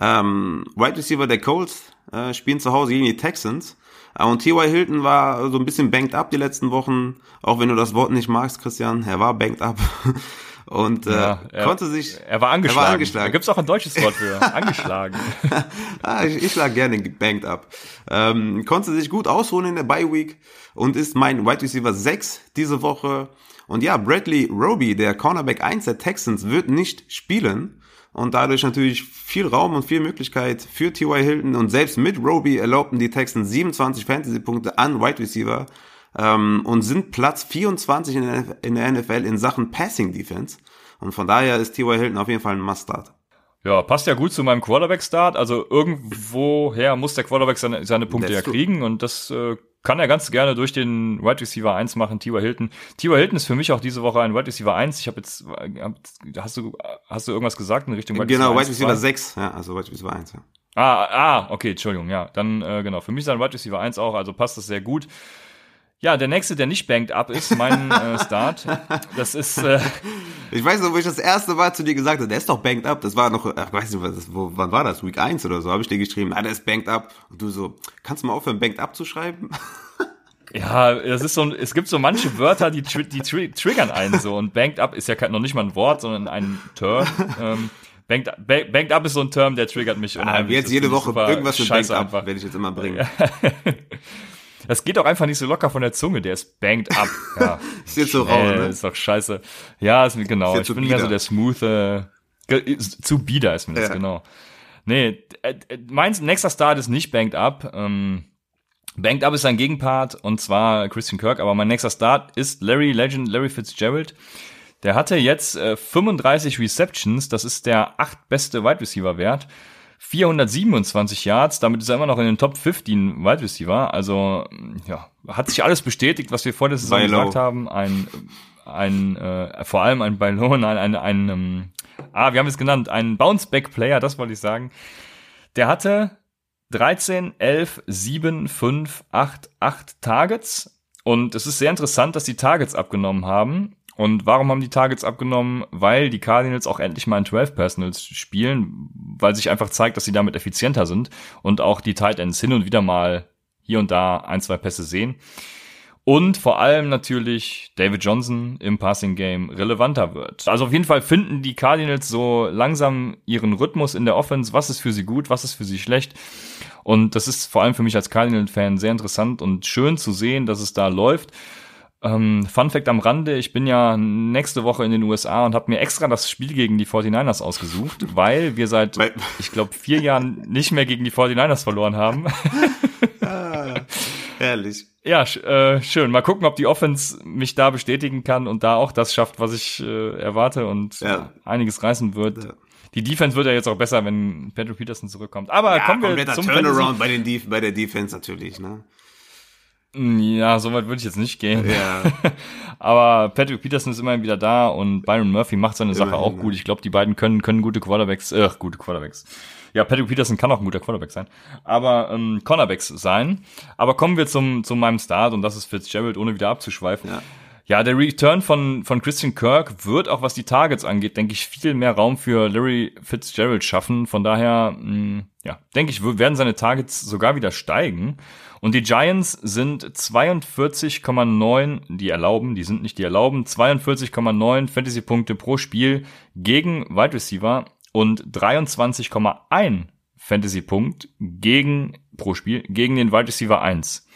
Ähm, Wide Receiver der Colts äh, spielen zu Hause gegen die Texans. Äh, und T.Y. Hilton war so ein bisschen banked up die letzten Wochen. Auch wenn du das Wort nicht magst, Christian. Er war banked up. und äh, ja, er, konnte sich. Er war angeschlagen. Er war angeschlagen. Da gibt's auch ein deutsches Wort für. angeschlagen. ah, ich, ich lag gerne banked up. Ähm, konnte sich gut ausruhen in der Bye Week und ist mein Wide Receiver 6 diese Woche. Und ja, Bradley Roby, der Cornerback 1 der Texans, wird nicht spielen. Und dadurch natürlich viel Raum und viel Möglichkeit für T.Y. Hilton. Und selbst mit Roby erlaubten die Texans 27 Fantasy-Punkte an Wide Receiver ähm, und sind Platz 24 in der NFL in Sachen Passing Defense. Und von daher ist T.Y. Hilton auf jeden Fall ein Must-Start. Ja, passt ja gut zu meinem Quarterback-Start. Also irgendwoher muss der Quarterback seine, seine Punkte ja kriegen und das äh, kann er ganz gerne durch den Wide Receiver 1 machen, T.Y. Hilton. T.Y. Hilton ist für mich auch diese Woche ein Wide Receiver 1. Ich habe jetzt, hast du, hast du irgendwas gesagt in Richtung Wide Receiver Genau, Wide Receiver 6, ja, also Wide Receiver 1, ja. Ah, ah, okay, Entschuldigung, ja. Dann, äh, genau, für mich ist ein Wide Receiver 1 auch, also passt das sehr gut. Ja, der nächste, der nicht banked up ist, mein äh, Start. Das ist. Äh, ich weiß noch, wo ich das erste Mal zu dir gesagt habe, der ist doch banked up. Das war noch, ich weiß nicht, was, wo, wann war das? Week 1 oder so, habe ich dir geschrieben, ah, der ist banked up. Und du so, kannst du mal aufhören, banked up zu schreiben? Ja, es ist so, es gibt so manche Wörter, die, tri die tri triggern einen so. Und banked up ist ja noch nicht mal ein Wort, sondern ein Term. Ähm, banked, banked up ist so ein Term, der triggert mich. Ah, jetzt jede Woche irgendwas mit banked up werde ich jetzt immer bringen. Das geht auch einfach nicht so locker von der Zunge, der ist banked up. Ja. ist jetzt so rau, ne? Ist doch scheiße. Ja, ist, genau. Ist ich bin bieder. mehr so der smooth, äh, zu bieder ist mir das, ja. genau. Nee, äh, äh, mein nächster Start ist nicht banked up. Ähm, banked up ist sein Gegenpart und zwar Christian Kirk, aber mein nächster Start ist Larry Legend, Larry Fitzgerald. Der hatte jetzt äh, 35 Receptions, das ist der achtbeste Wide Receiver Wert. 427 Yards, damit ist er immer noch in den Top 15 Wide Receiver. Also ja, hat sich alles bestätigt, was wir vor der Saison Bei gesagt haben. Ein, ein äh, vor allem ein bei Low, ein, ein, ein ähm, ah, wir haben es genannt, ein Bounceback-Player, das wollte ich sagen. Der hatte 13, 11, 7, 5, 8, 8 Targets. Und es ist sehr interessant, dass die Targets abgenommen haben. Und warum haben die Targets abgenommen? Weil die Cardinals auch endlich mal in 12 Personals spielen, weil sich einfach zeigt, dass sie damit effizienter sind und auch die Tight Ends hin und wieder mal hier und da ein, zwei Pässe sehen. Und vor allem natürlich David Johnson im Passing Game relevanter wird. Also auf jeden Fall finden die Cardinals so langsam ihren Rhythmus in der Offense. Was ist für sie gut, was ist für sie schlecht? Und das ist vor allem für mich als Cardinal-Fan sehr interessant und schön zu sehen, dass es da läuft. Ähm, Fun Fact am Rande, ich bin ja nächste Woche in den USA und habe mir extra das Spiel gegen die 49ers ausgesucht, weil wir seit, ich glaube, vier Jahren nicht mehr gegen die 49ers verloren haben. Ah, herrlich. Ja, äh, schön. Mal gucken, ob die Offense mich da bestätigen kann und da auch das schafft, was ich äh, erwarte und Ja. einiges reißen wird. Ja. Die Defense wird ja jetzt auch besser, wenn Patrick Peterson zurückkommt. Aber Ja, kommen wir kompletter zum Turnaround bei, den Def bei der Defense natürlich, ne? Ja, so weit würde ich jetzt nicht gehen. Ja. Aber Patrick Peterson ist immerhin wieder da und Byron Murphy macht seine Sache Immerhin, auch gut. Ich glaube, die beiden können können gute Quarterbacks, äh, gute Quarterbacks. Ja, Patrick Peterson kann auch ein guter Quarterback sein, aber ähm, Cornerbacks sein. Aber kommen wir zum zu meinem Start und das ist Fitzgerald, ohne wieder abzuschweifen. Ja. Ja, der Return von, von Christian Kirk wird auch, was die Targets angeht, denke ich, viel mehr Raum für Larry Fitzgerald schaffen. Von daher, mh, ja, denke ich, werden seine Targets sogar wieder steigen. Und die Giants sind 42,9, die erlauben, die sind nicht die erlauben, 42,9 Fantasy-Punkte pro Spiel gegen Wide Receiver und 23,1 Fantasy-Punkt gegen, pro Spiel, gegen den Wide Receiver 1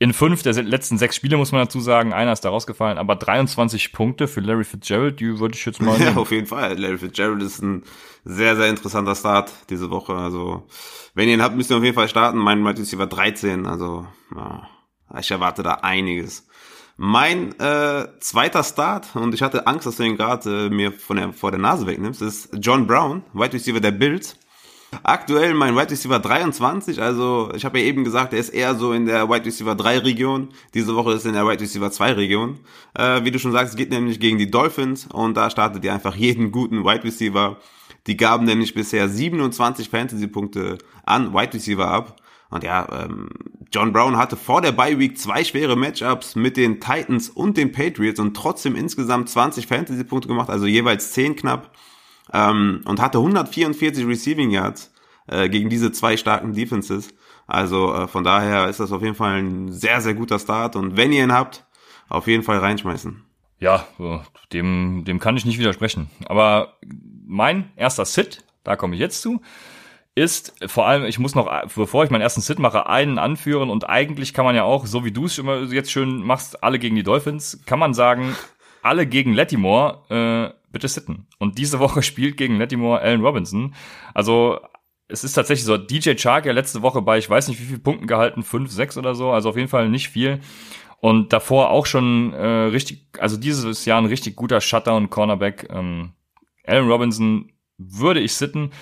in fünf der letzten sechs Spiele, muss man dazu sagen, einer ist da rausgefallen, aber 23 Punkte für Larry Fitzgerald, die würde ich jetzt mal Ja, auf jeden Fall. Larry Fitzgerald ist ein sehr, sehr interessanter Start diese Woche. Also, wenn ihr ihn habt, müsst ihr auf jeden Fall starten. Mein Wide Receiver 13. Also, ja, ich erwarte da einiges. Mein äh, zweiter Start, und ich hatte Angst, dass du ihn gerade äh, mir von der, vor der Nase wegnimmst, ist John Brown, Wide Receiver der Bills. Aktuell mein Wide Receiver 23, also ich habe ja eben gesagt, er ist eher so in der Wide Receiver 3 Region. Diese Woche ist er in der Wide Receiver 2 Region. Äh, wie du schon sagst, geht nämlich gegen die Dolphins und da startet ihr einfach jeden guten Wide Receiver. Die gaben nämlich bisher 27 Fantasy-Punkte an Wide Receiver ab. Und ja, ähm, John Brown hatte vor der Bye Week zwei schwere Matchups mit den Titans und den Patriots und trotzdem insgesamt 20 Fantasy-Punkte gemacht, also jeweils 10 knapp ähm, und hatte 144 Receiving Yards äh, gegen diese zwei starken Defenses. Also äh, von daher ist das auf jeden Fall ein sehr, sehr guter Start. Und wenn ihr ihn habt, auf jeden Fall reinschmeißen. Ja, so, dem, dem kann ich nicht widersprechen. Aber mein erster Sit, da komme ich jetzt zu, ist vor allem, ich muss noch, bevor ich meinen ersten Sit mache, einen anführen und eigentlich kann man ja auch, so wie du es immer jetzt schön machst, alle gegen die Dolphins, kann man sagen, alle gegen Lattimore, äh, bitte sitten. Und diese Woche spielt gegen Lattimore Allen Robinson. Also es ist tatsächlich so, DJ Chark ja letzte Woche bei, ich weiß nicht wie viel Punkten gehalten, fünf, sechs oder so, also auf jeden Fall nicht viel. Und davor auch schon äh, richtig, also dieses Jahr ein richtig guter Shutter und Cornerback. Ähm, Allen Robinson würde ich sitten.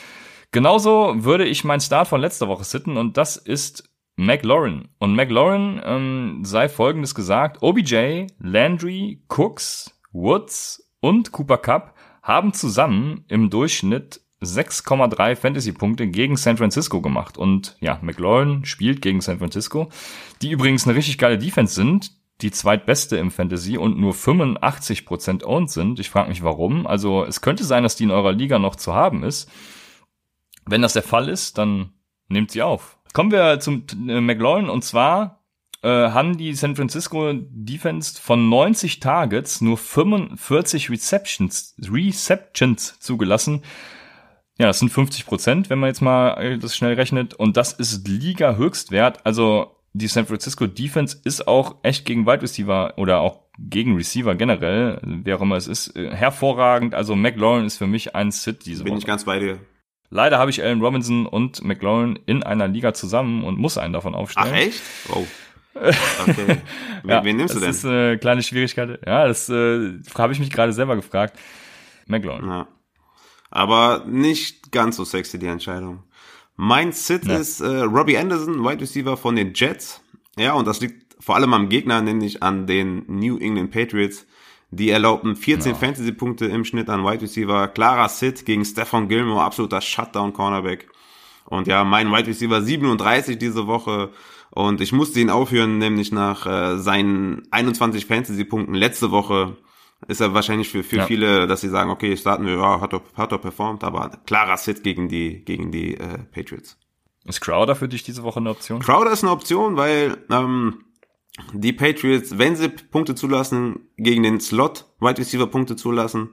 Genauso würde ich meinen Start von letzter Woche sitten und das ist McLaurin. Und McLaurin ähm, sei folgendes gesagt, OBJ, Landry, Cooks, Woods und Cooper Cup haben zusammen im Durchschnitt 6,3 Fantasy-Punkte gegen San Francisco gemacht. Und ja, McLaurin spielt gegen San Francisco, die übrigens eine richtig geile Defense sind, die zweitbeste im Fantasy und nur 85% owned sind. Ich frage mich warum. Also es könnte sein, dass die in eurer Liga noch zu haben ist. Wenn das der Fall ist, dann nehmt sie auf. Kommen wir zum äh, McLaurin und zwar äh, haben die San Francisco Defense von 90 Targets nur 45 Receptions, Receptions zugelassen. Ja, das sind 50 Prozent, wenn man jetzt mal äh, das schnell rechnet. Und das ist Liga-Höchstwert. Also die San Francisco Defense ist auch echt gegen Wide Receiver oder auch gegen Receiver generell, wer auch immer es ist, äh, hervorragend. Also McLaurin ist für mich ein Sit diese Bin Woche. ich ganz bei dir. Leider habe ich Allen Robinson und McLaurin in einer Liga zusammen und muss einen davon aufstellen. Ach echt? Oh. Okay. Wen, ja, wen nimmst du denn? Das ist eine kleine Schwierigkeit. Ja, das äh, habe ich mich gerade selber gefragt. McLaurin. Ja. Aber nicht ganz so sexy die Entscheidung. Mein Sit ja. ist äh, Robbie Anderson, Wide Receiver von den Jets. Ja, und das liegt vor allem am Gegner, nämlich an den New England Patriots. Die erlaubten 14 no. Fantasy-Punkte im Schnitt an Wide Receiver. Klarer Sit gegen Stefan Gilmore, absoluter Shutdown-Cornerback. Und ja, mein Wide Receiver 37 diese Woche. Und ich musste ihn aufhören, nämlich nach äh, seinen 21 Fantasy-Punkten letzte Woche ist er wahrscheinlich für, für ja. viele, dass sie sagen, okay, starten wir, ja, hat er, hat er performt, aber klarer Sit gegen die, gegen die äh, Patriots. Ist Crowder für dich diese Woche eine Option? Crowder ist eine Option, weil ähm, die Patriots, wenn sie Punkte zulassen, gegen den Slot Wide Receiver Punkte zulassen.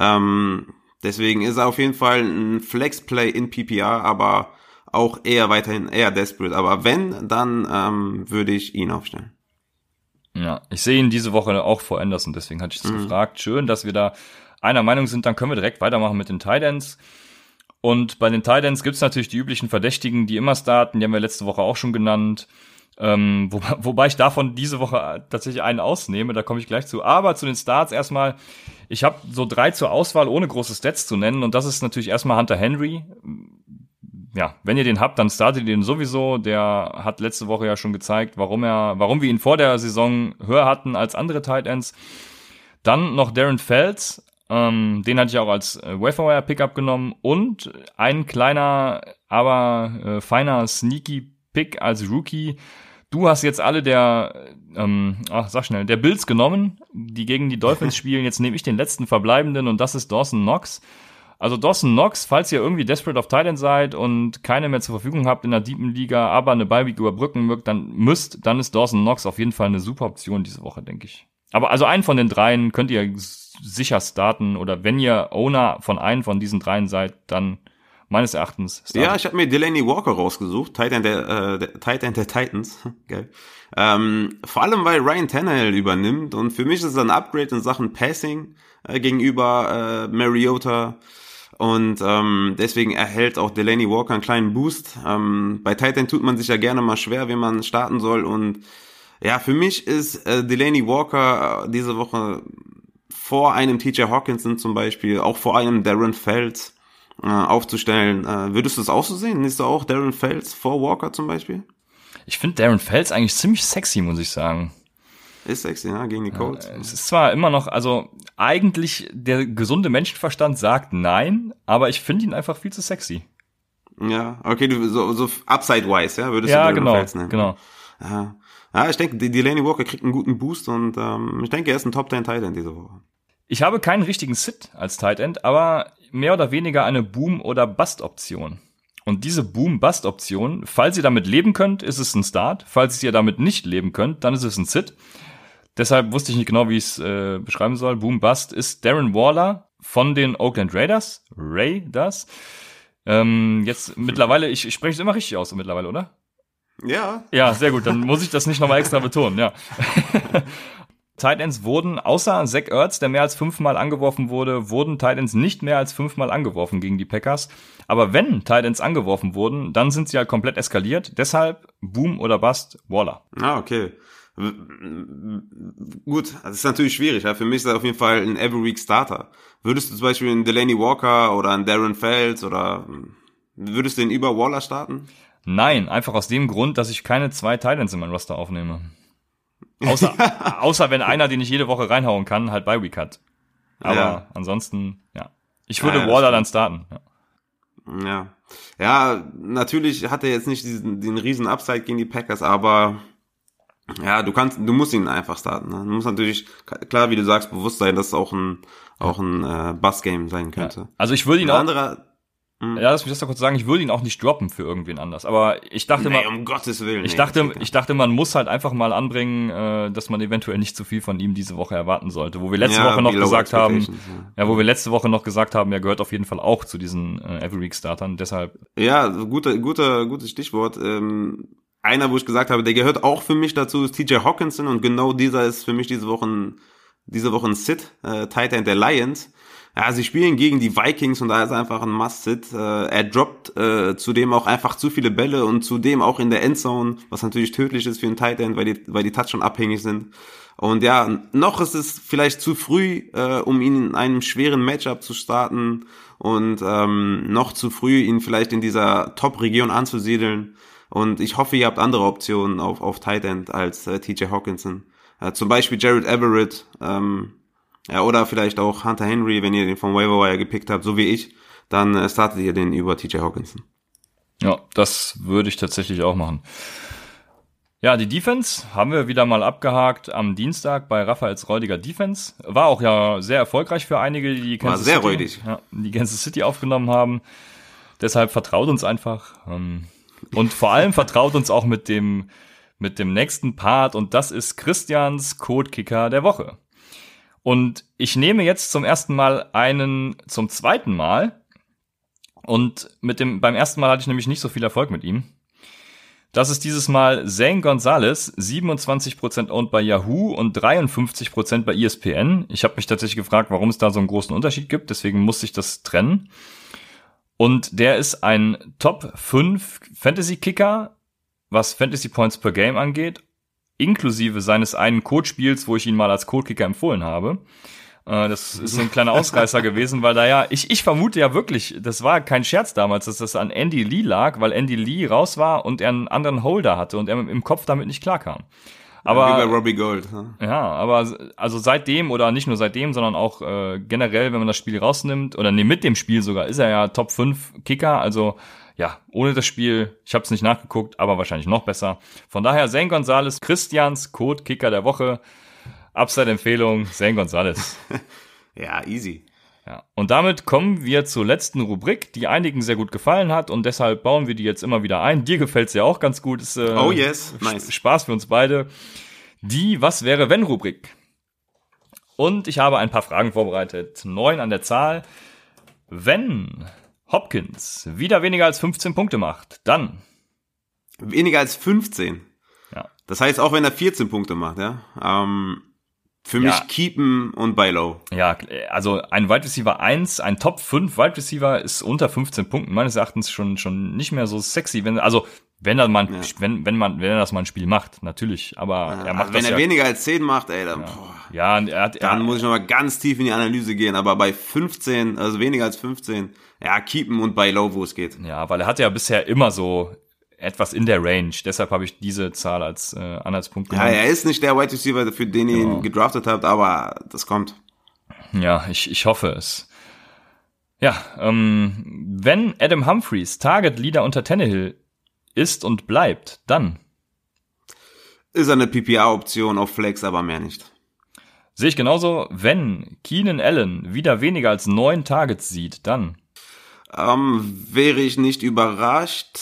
Ähm, deswegen ist er auf jeden Fall ein Flex Play in PPR, aber auch eher weiterhin eher desperate. Aber wenn, dann ähm, würde ich ihn aufstellen. Ja, ich sehe ihn diese Woche auch vor Anderson, deswegen hatte ich das mhm. gefragt. Schön, dass wir da einer Meinung sind. Dann können wir direkt weitermachen mit den Titans. Und bei den Titans gibt's natürlich die üblichen Verdächtigen, die immer starten. Die haben wir letzte Woche auch schon genannt. Ähm, wo, wobei ich davon diese Woche tatsächlich einen ausnehme, da komme ich gleich zu. Aber zu den Starts erstmal, ich habe so drei zur Auswahl, ohne große Stats zu nennen. Und das ist natürlich erstmal Hunter Henry. Ja, wenn ihr den habt, dann startet ihr den sowieso. Der hat letzte Woche ja schon gezeigt, warum er, warum wir ihn vor der Saison höher hatten als andere Tight Ends. Dann noch Darren Feltz, ähm, den hatte ich auch als äh, Waferwire Pickup genommen und ein kleiner, aber äh, feiner Sneaky Pick als Rookie. Du hast jetzt alle der, ähm, ach, sag schnell, der Bills genommen, die gegen die Dolphins spielen. Jetzt nehme ich den letzten verbleibenden und das ist Dawson Knox. Also Dawson Knox, falls ihr irgendwie desperate of Titan seid und keine mehr zur Verfügung habt in der Deepen Liga, aber eine Beiweek überbrücken mögt, dann müsst, dann ist Dawson Knox auf jeden Fall eine super Option diese Woche, denke ich. Aber also einen von den dreien könnt ihr sicher starten oder wenn ihr Owner von einem von diesen dreien seid, dann meines Erachtens. Started. Ja, ich habe mir Delaney Walker rausgesucht, Titan der, äh, der, Titan der Titans. Geil. Ähm, vor allem, weil Ryan Tannehill übernimmt und für mich ist es ein Upgrade in Sachen Passing äh, gegenüber äh, Mariota. Und ähm, deswegen erhält auch Delaney Walker einen kleinen Boost. Ähm, bei Titan tut man sich ja gerne mal schwer, wie man starten soll. Und ja, für mich ist äh, Delaney Walker äh, diese Woche vor einem TJ Hawkinson zum Beispiel, auch vor einem Darren Feltz äh, aufzustellen. Äh, würdest du es auch so sehen? Nimmst du auch Darren Feltz vor Walker zum Beispiel? Ich finde Darren Feltz eigentlich ziemlich sexy, muss ich sagen. Ist sexy, ja, gegen die Colts. Ja, es ist zwar immer noch, also eigentlich der gesunde Menschenverstand sagt nein, aber ich finde ihn einfach viel zu sexy. Ja, okay, du so, so upside-wise, ja, würdest ja, du Darren genau, Feltz nehmen. genau. Ja. ja, ich denke, Delaney Walker kriegt einen guten Boost und ähm, ich denke, er ist ein Top 10 Tight End diese Woche. Ich habe keinen richtigen Sit als Tight End, aber mehr oder weniger eine Boom- oder Bust-Option. Und diese Boom-Bust-Option, falls ihr damit leben könnt, ist es ein Start. Falls ihr damit nicht leben könnt, dann ist es ein Sit. Deshalb wusste ich nicht genau, wie ich es äh, beschreiben soll. Boom-Bust ist Darren Waller von den Oakland Raiders. Ray das. Ähm, jetzt mittlerweile, ich, ich spreche es immer richtig aus mittlerweile, oder? Ja. Ja, sehr gut. Dann muss ich das nicht nochmal extra betonen, ja. Tight Ends wurden, außer Zach Ertz, der mehr als fünfmal angeworfen wurde, wurden Tight Ends nicht mehr als fünfmal angeworfen gegen die Packers. Aber wenn Tight Ends angeworfen wurden, dann sind sie halt komplett eskaliert. Deshalb Boom oder Bust, Waller. Ah, okay. Gut, das ist natürlich schwierig. Ja. Für mich ist er auf jeden Fall ein Every Week Starter. Würdest du zum Beispiel einen Delaney Walker oder einen Darren Fells oder würdest du den über Waller starten? Nein, einfach aus dem Grund, dass ich keine zwei Titans in mein Roster aufnehme. Außer, außer wenn einer, den ich jede Woche reinhauen kann, halt bei Week hat. Aber ja. ansonsten, ja. Ich würde ja, Waller dann starten. Ja. ja. Ja, natürlich hat er jetzt nicht diesen, den riesen Upside gegen die Packers, aber ja, du kannst, du musst ihn einfach starten. Ne? Du musst natürlich, klar, wie du sagst, bewusst sein, dass es auch ein, auch ein äh, Bus-Game sein könnte. Ja. Also ich würde ihn auch. Hm. Ja, lass mich das doch kurz sagen, ich würde ihn auch nicht droppen für irgendwen anders. Aber ich dachte nee, mal, um Gottes Willen. Ich dachte, ich dachte, man muss halt einfach mal anbringen, äh, dass man eventuell nicht zu viel von ihm diese Woche erwarten sollte. Wo wir letzte ja, Woche noch gesagt haben, ja. ja. wo wir letzte Woche noch gesagt haben, er gehört auf jeden Fall auch zu diesen äh, Every Week Startern. Deshalb. Ja, guter, guter, gutes Stichwort. Ähm, einer, wo ich gesagt habe, der gehört auch für mich dazu, ist TJ Hawkinson und genau dieser ist für mich diese Woche diese Woche ein Sit, äh, Tight End der Lions ja, sie spielen gegen die Vikings und da ist einfach ein Must-Sit. Äh, er droppt äh, zudem auch einfach zu viele Bälle und zudem auch in der Endzone, was natürlich tödlich ist für einen Tight End, weil die, weil die Touch abhängig sind. Und ja, noch ist es vielleicht zu früh, äh, um ihn in einem schweren Matchup zu starten und ähm, noch zu früh, ihn vielleicht in dieser Top-Region anzusiedeln. Und ich hoffe, ihr habt andere Optionen auf, auf Tight End als äh, TJ Hawkinson. Äh, zum Beispiel Jared Everett, ähm, ja, oder vielleicht auch Hunter Henry, wenn ihr den vom Waiver Wire gepickt habt, so wie ich, dann äh, startet ihr den über TJ Hawkinson. Ja, das würde ich tatsächlich auch machen. Ja, die Defense haben wir wieder mal abgehakt am Dienstag bei Raphaels räudiger Defense. War auch ja sehr erfolgreich für einige, die Kansas War sehr City, räudig. Ja, die Kansas City aufgenommen haben. Deshalb vertraut uns einfach. Ähm, und vor allem vertraut uns auch mit dem, mit dem nächsten Part und das ist Christians Codekicker der Woche. Und ich nehme jetzt zum ersten Mal einen zum zweiten Mal. Und mit dem, beim ersten Mal hatte ich nämlich nicht so viel Erfolg mit ihm. Das ist dieses Mal Zane Gonzalez, 27% owned bei Yahoo und 53% bei ESPN. Ich habe mich tatsächlich gefragt, warum es da so einen großen Unterschied gibt, deswegen musste ich das trennen. Und der ist ein Top 5 Fantasy Kicker, was Fantasy Points per Game angeht inklusive seines einen Codespiels, wo ich ihn mal als Codekicker empfohlen habe. Äh, das ist so ein kleiner Ausreißer gewesen, weil da ja, ich, ich vermute ja wirklich, das war kein Scherz damals, dass das an Andy Lee lag, weil Andy Lee raus war und er einen anderen Holder hatte und er im Kopf damit nicht klarkam. Aber, ja, wie bei Robbie Gold. Ne? Ja, aber also seitdem oder nicht nur seitdem, sondern auch äh, generell, wenn man das Spiel rausnimmt oder nee, mit dem Spiel sogar, ist er ja Top 5 Kicker, also ja, ohne das Spiel, ich habe es nicht nachgeguckt, aber wahrscheinlich noch besser. Von daher Zane Gonzalez, Christians Code Kicker der Woche. Upside-Empfehlung, Zane Gonzalez. ja, easy. Ja. Und damit kommen wir zur letzten Rubrik, die einigen sehr gut gefallen hat und deshalb bauen wir die jetzt immer wieder ein. Dir gefällt es ja auch ganz gut. Ist, äh, oh yes, nice. Spaß für uns beide. Die Was wäre wenn Rubrik. Und ich habe ein paar Fragen vorbereitet. Neun an der Zahl. Wenn Hopkins wieder weniger als 15 Punkte macht, dann. Weniger als 15? Ja. Das heißt, auch wenn er 14 Punkte macht, ja. Ähm, für mich ja. keepen und buy low. Ja, also ein Wide Receiver 1, ein Top 5 Wide Receiver ist unter 15 Punkten meines Erachtens schon schon nicht mehr so sexy, wenn also wenn er man ja. wenn wenn man wenn er das mal ein Spiel macht, natürlich, aber ja, er macht also wenn er ja, weniger als 10 macht, ey, dann ja, boah, ja er hat, dann er, muss ich noch mal ganz tief in die Analyse gehen, aber bei 15, also weniger als 15, ja, keepen und buy low, wo es geht. Ja, weil er hat ja bisher immer so etwas in der Range. Deshalb habe ich diese Zahl als äh, Anhaltspunkt genommen. Ja, er ist nicht der Wide Receiver, für den ihr genau. ihn gedraftet habt, aber das kommt. Ja, ich, ich hoffe es. Ja, ähm, wenn Adam Humphreys Target Leader unter Tannehill ist und bleibt, dann ist er eine PPA-Option auf Flex, aber mehr nicht. Sehe ich genauso. Wenn Keenan Allen wieder weniger als neun Targets sieht, dann ähm, wäre ich nicht überrascht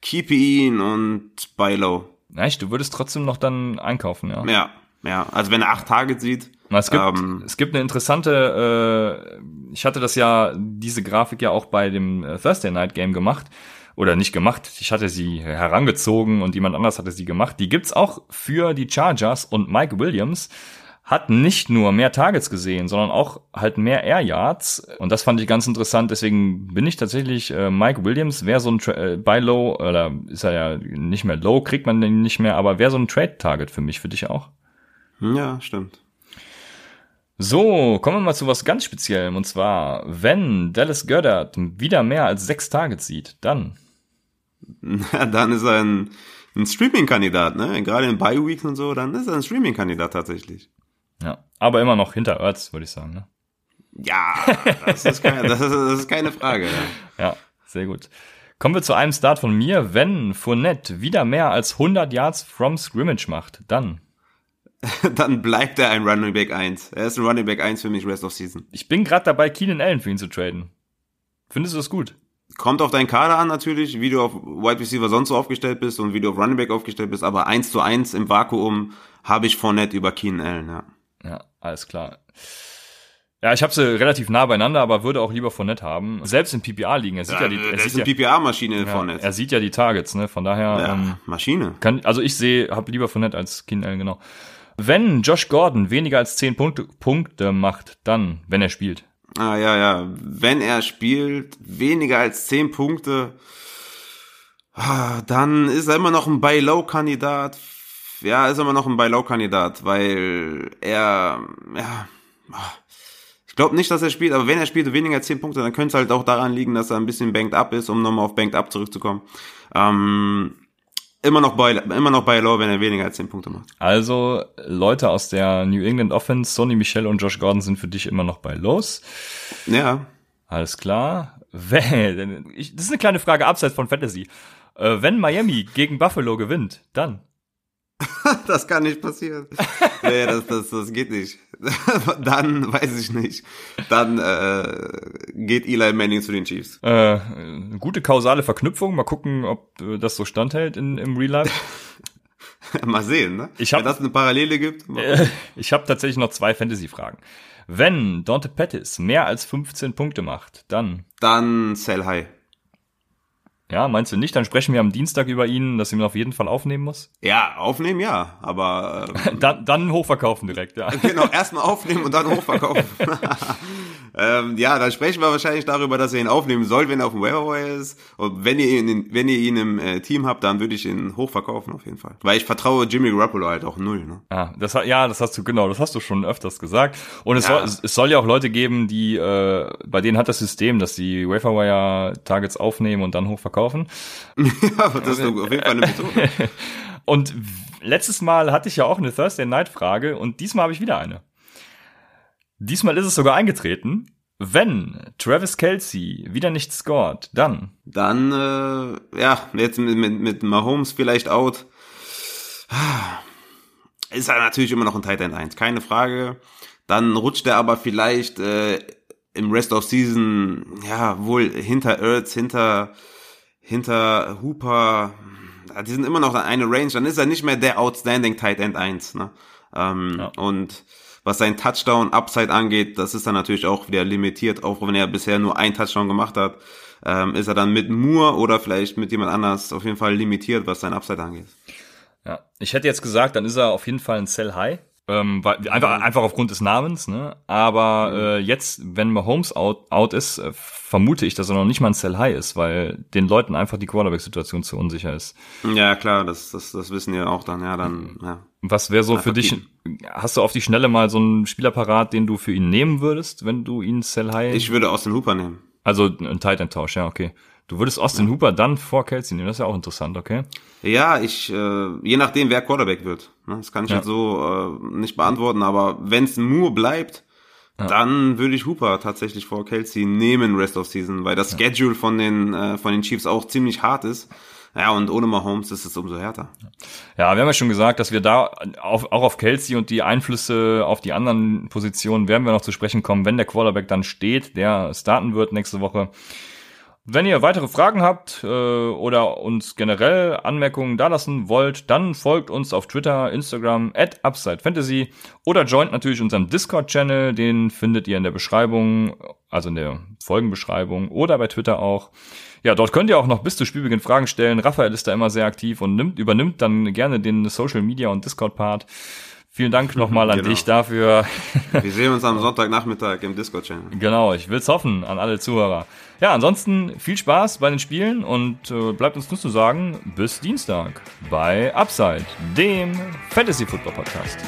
keep ihn und buy low. Echt, du würdest trotzdem noch dann einkaufen, ja? Ja, ja. Also wenn er acht Tage sieht. Es gibt, ähm, es gibt eine interessante, äh, ich hatte das ja, diese Grafik ja auch bei dem äh, Thursday Night Game gemacht. Oder nicht gemacht. Ich hatte sie herangezogen und jemand anders hatte sie gemacht. Die gibt's auch für die Chargers und Mike Williams hat nicht nur mehr Targets gesehen, sondern auch halt mehr Air Yards. Und das fand ich ganz interessant. Deswegen bin ich tatsächlich äh, Mike Williams, wäre so ein Tra äh, bei Low, oder ist er ja nicht mehr Low, kriegt man den nicht mehr, aber wäre so ein Trade-Target für mich, für dich auch. Ja, stimmt. So, kommen wir mal zu was ganz Speziellem. Und zwar, wenn Dallas Goddard wieder mehr als sechs Targets sieht, dann. Na, dann ist er ein, ein Streaming-Kandidat, ne? Gerade in Bye-Weeks und so, dann ist er ein Streaming-Kandidat tatsächlich. Ja, aber immer noch hinter Ertz, würde ich sagen. Ne? Ja, das ist, keine, das, ist, das ist keine Frage. Ja. sehr gut. Kommen wir zu einem Start von mir. Wenn Fournette wieder mehr als 100 Yards from Scrimmage macht, dann dann bleibt er ein Running Back 1. Er ist ein Running Back 1 für mich Rest of Season. Ich bin gerade dabei, Keenan Allen für ihn zu traden. Findest du das gut? Kommt auf deinen Kader an natürlich, wie du auf Wide Receiver sonst so aufgestellt bist und wie du auf Running Back aufgestellt bist, aber 1 zu 1 im Vakuum habe ich Fournette über Keenan Allen, ja. Ja, alles klar. Ja, ich habe sie relativ nah beieinander, aber würde auch lieber Fournette haben. Selbst in PPA liegen. Er sieht ja, ja die. Er ist eine ja, PPA-Maschine ja, Fournette. Er sieht ja die Targets, ne? Von daher. Ja, ähm, Maschine. Kann, also ich sehe, habe lieber Fournette als Keenan genau. Wenn Josh Gordon weniger als 10 Punkte, Punkte macht, dann, wenn er spielt. Ah, ja, ja. Wenn er spielt, weniger als 10 Punkte, ah, dann ist er immer noch ein Buy-Low-Kandidat. Ja, ist immer noch ein Buy-Low-Kandidat, weil er, ja, ah, ich glaube nicht, dass er spielt, aber wenn er spielt weniger als 10 Punkte, dann könnte es halt auch daran liegen, dass er ein bisschen banked up ist, um nochmal auf banked up zurückzukommen. Ähm, immer noch bei immer noch bei Low, wenn er weniger als 10 Punkte macht. Also Leute aus der New England Offense, Sonny Michel und Josh Gordon sind für dich immer noch bei Lows. Ja. Alles klar. Wenn, ich, das ist eine kleine Frage abseits von Fantasy. Äh, wenn Miami gegen Buffalo gewinnt, dann das kann nicht passieren. nee, das, das, das geht nicht. Dann weiß ich nicht. Dann äh, geht Eli Manning zu den Chiefs. Äh, gute kausale Verknüpfung. Mal gucken, ob äh, das so standhält in, im Real Life. mal sehen, ne? Ich hab, Wenn das eine Parallele gibt. Äh, ich habe tatsächlich noch zwei Fantasy-Fragen. Wenn Dante Pettis mehr als 15 Punkte macht, dann. Dann sell high. Ja, meinst du nicht? Dann sprechen wir am Dienstag über ihn, dass ihn auf jeden Fall aufnehmen muss? Ja, aufnehmen ja, aber ähm, dann, dann hochverkaufen direkt, ja. Genau, erstmal aufnehmen und dann hochverkaufen. ähm, ja, dann sprechen wir wahrscheinlich darüber, dass er ihn aufnehmen soll, wenn er auf dem Waiver ist. Und wenn ihr ihn, wenn ihr ihn im äh, Team habt, dann würde ich ihn hochverkaufen auf jeden Fall. Weil ich vertraue Jimmy Garoppolo halt auch null. Ne? Ah, das, ja, das hast du genau, das hast du schon öfters gesagt. Und es, ja. soll, es soll ja auch Leute geben, die äh, bei denen hat das System, dass die Waferwire Targets aufnehmen und dann hochverkaufen verkaufen. ja, das ist auf jeden Fall eine Methode. und letztes Mal hatte ich ja auch eine Thursday Night Frage und diesmal habe ich wieder eine. Diesmal ist es sogar eingetreten. Wenn Travis Kelsey wieder nicht scored, dann. Dann, äh, ja, jetzt mit, mit, mit Mahomes vielleicht out. Ist er natürlich immer noch ein Tight End 1, keine Frage. Dann rutscht er aber vielleicht äh, im Rest of Season, ja, wohl hinter Ertz, hinter hinter Hooper, die sind immer noch eine Range, dann ist er nicht mehr der Outstanding Tight End 1. Ne? Ähm, ja. Und was sein Touchdown Upside angeht, das ist dann natürlich auch wieder limitiert, auch wenn er bisher nur ein Touchdown gemacht hat, ähm, ist er dann mit Moore oder vielleicht mit jemand anders auf jeden Fall limitiert, was sein Upside angeht. Ja, ich hätte jetzt gesagt, dann ist er auf jeden Fall ein Sell High. Ähm, weil, einfach, einfach aufgrund des Namens, ne? Aber mhm. äh, jetzt, wenn Mahomes out, out ist, äh, vermute ich, dass er noch nicht mal ein Sell High ist, weil den Leuten einfach die Quarterback-Situation zu unsicher ist. Ja, klar, das, das, das wissen wir auch dann, ja, dann, ja. Was wäre so für dich, hast du auf die Schnelle mal so einen Spielerparat, den du für ihn nehmen würdest, wenn du ihn Sell High? Ich würde Austin Hooper nehmen. Also ein Titan-Tausch, ja, okay. Du würdest Austin ja. Hooper dann vor Kelsey nehmen, das ist ja auch interessant, okay? Ja, ich, äh, je nachdem, wer Quarterback wird. Ne? Das kann ich ja. jetzt so äh, nicht beantworten, aber wenn es nur bleibt, ja. dann würde ich Hooper tatsächlich vor Kelsey nehmen Rest of Season, weil das Schedule von den, äh, von den Chiefs auch ziemlich hart ist. Ja, und ohne Mahomes ist es umso härter. Ja, wir haben ja schon gesagt, dass wir da auf, auch auf Kelsey und die Einflüsse auf die anderen Positionen werden wir noch zu sprechen kommen, wenn der Quarterback dann steht, der starten wird nächste Woche. Wenn ihr weitere Fragen habt äh, oder uns generell Anmerkungen dalassen wollt, dann folgt uns auf Twitter, Instagram, at UpsideFantasy oder joint natürlich unseren Discord-Channel, den findet ihr in der Beschreibung, also in der Folgenbeschreibung oder bei Twitter auch. Ja, dort könnt ihr auch noch bis zu Spielbeginn Fragen stellen. Raphael ist da immer sehr aktiv und nimmt, übernimmt dann gerne den Social Media und Discord-Part. Vielen Dank nochmal an genau. dich dafür. Wir sehen uns am Sonntagnachmittag im Discord-Channel. Genau, ich will's hoffen an alle Zuhörer. Ja, ansonsten viel Spaß bei den Spielen und äh, bleibt uns nur zu sagen, bis Dienstag bei Upside, dem Fantasy Football Podcast.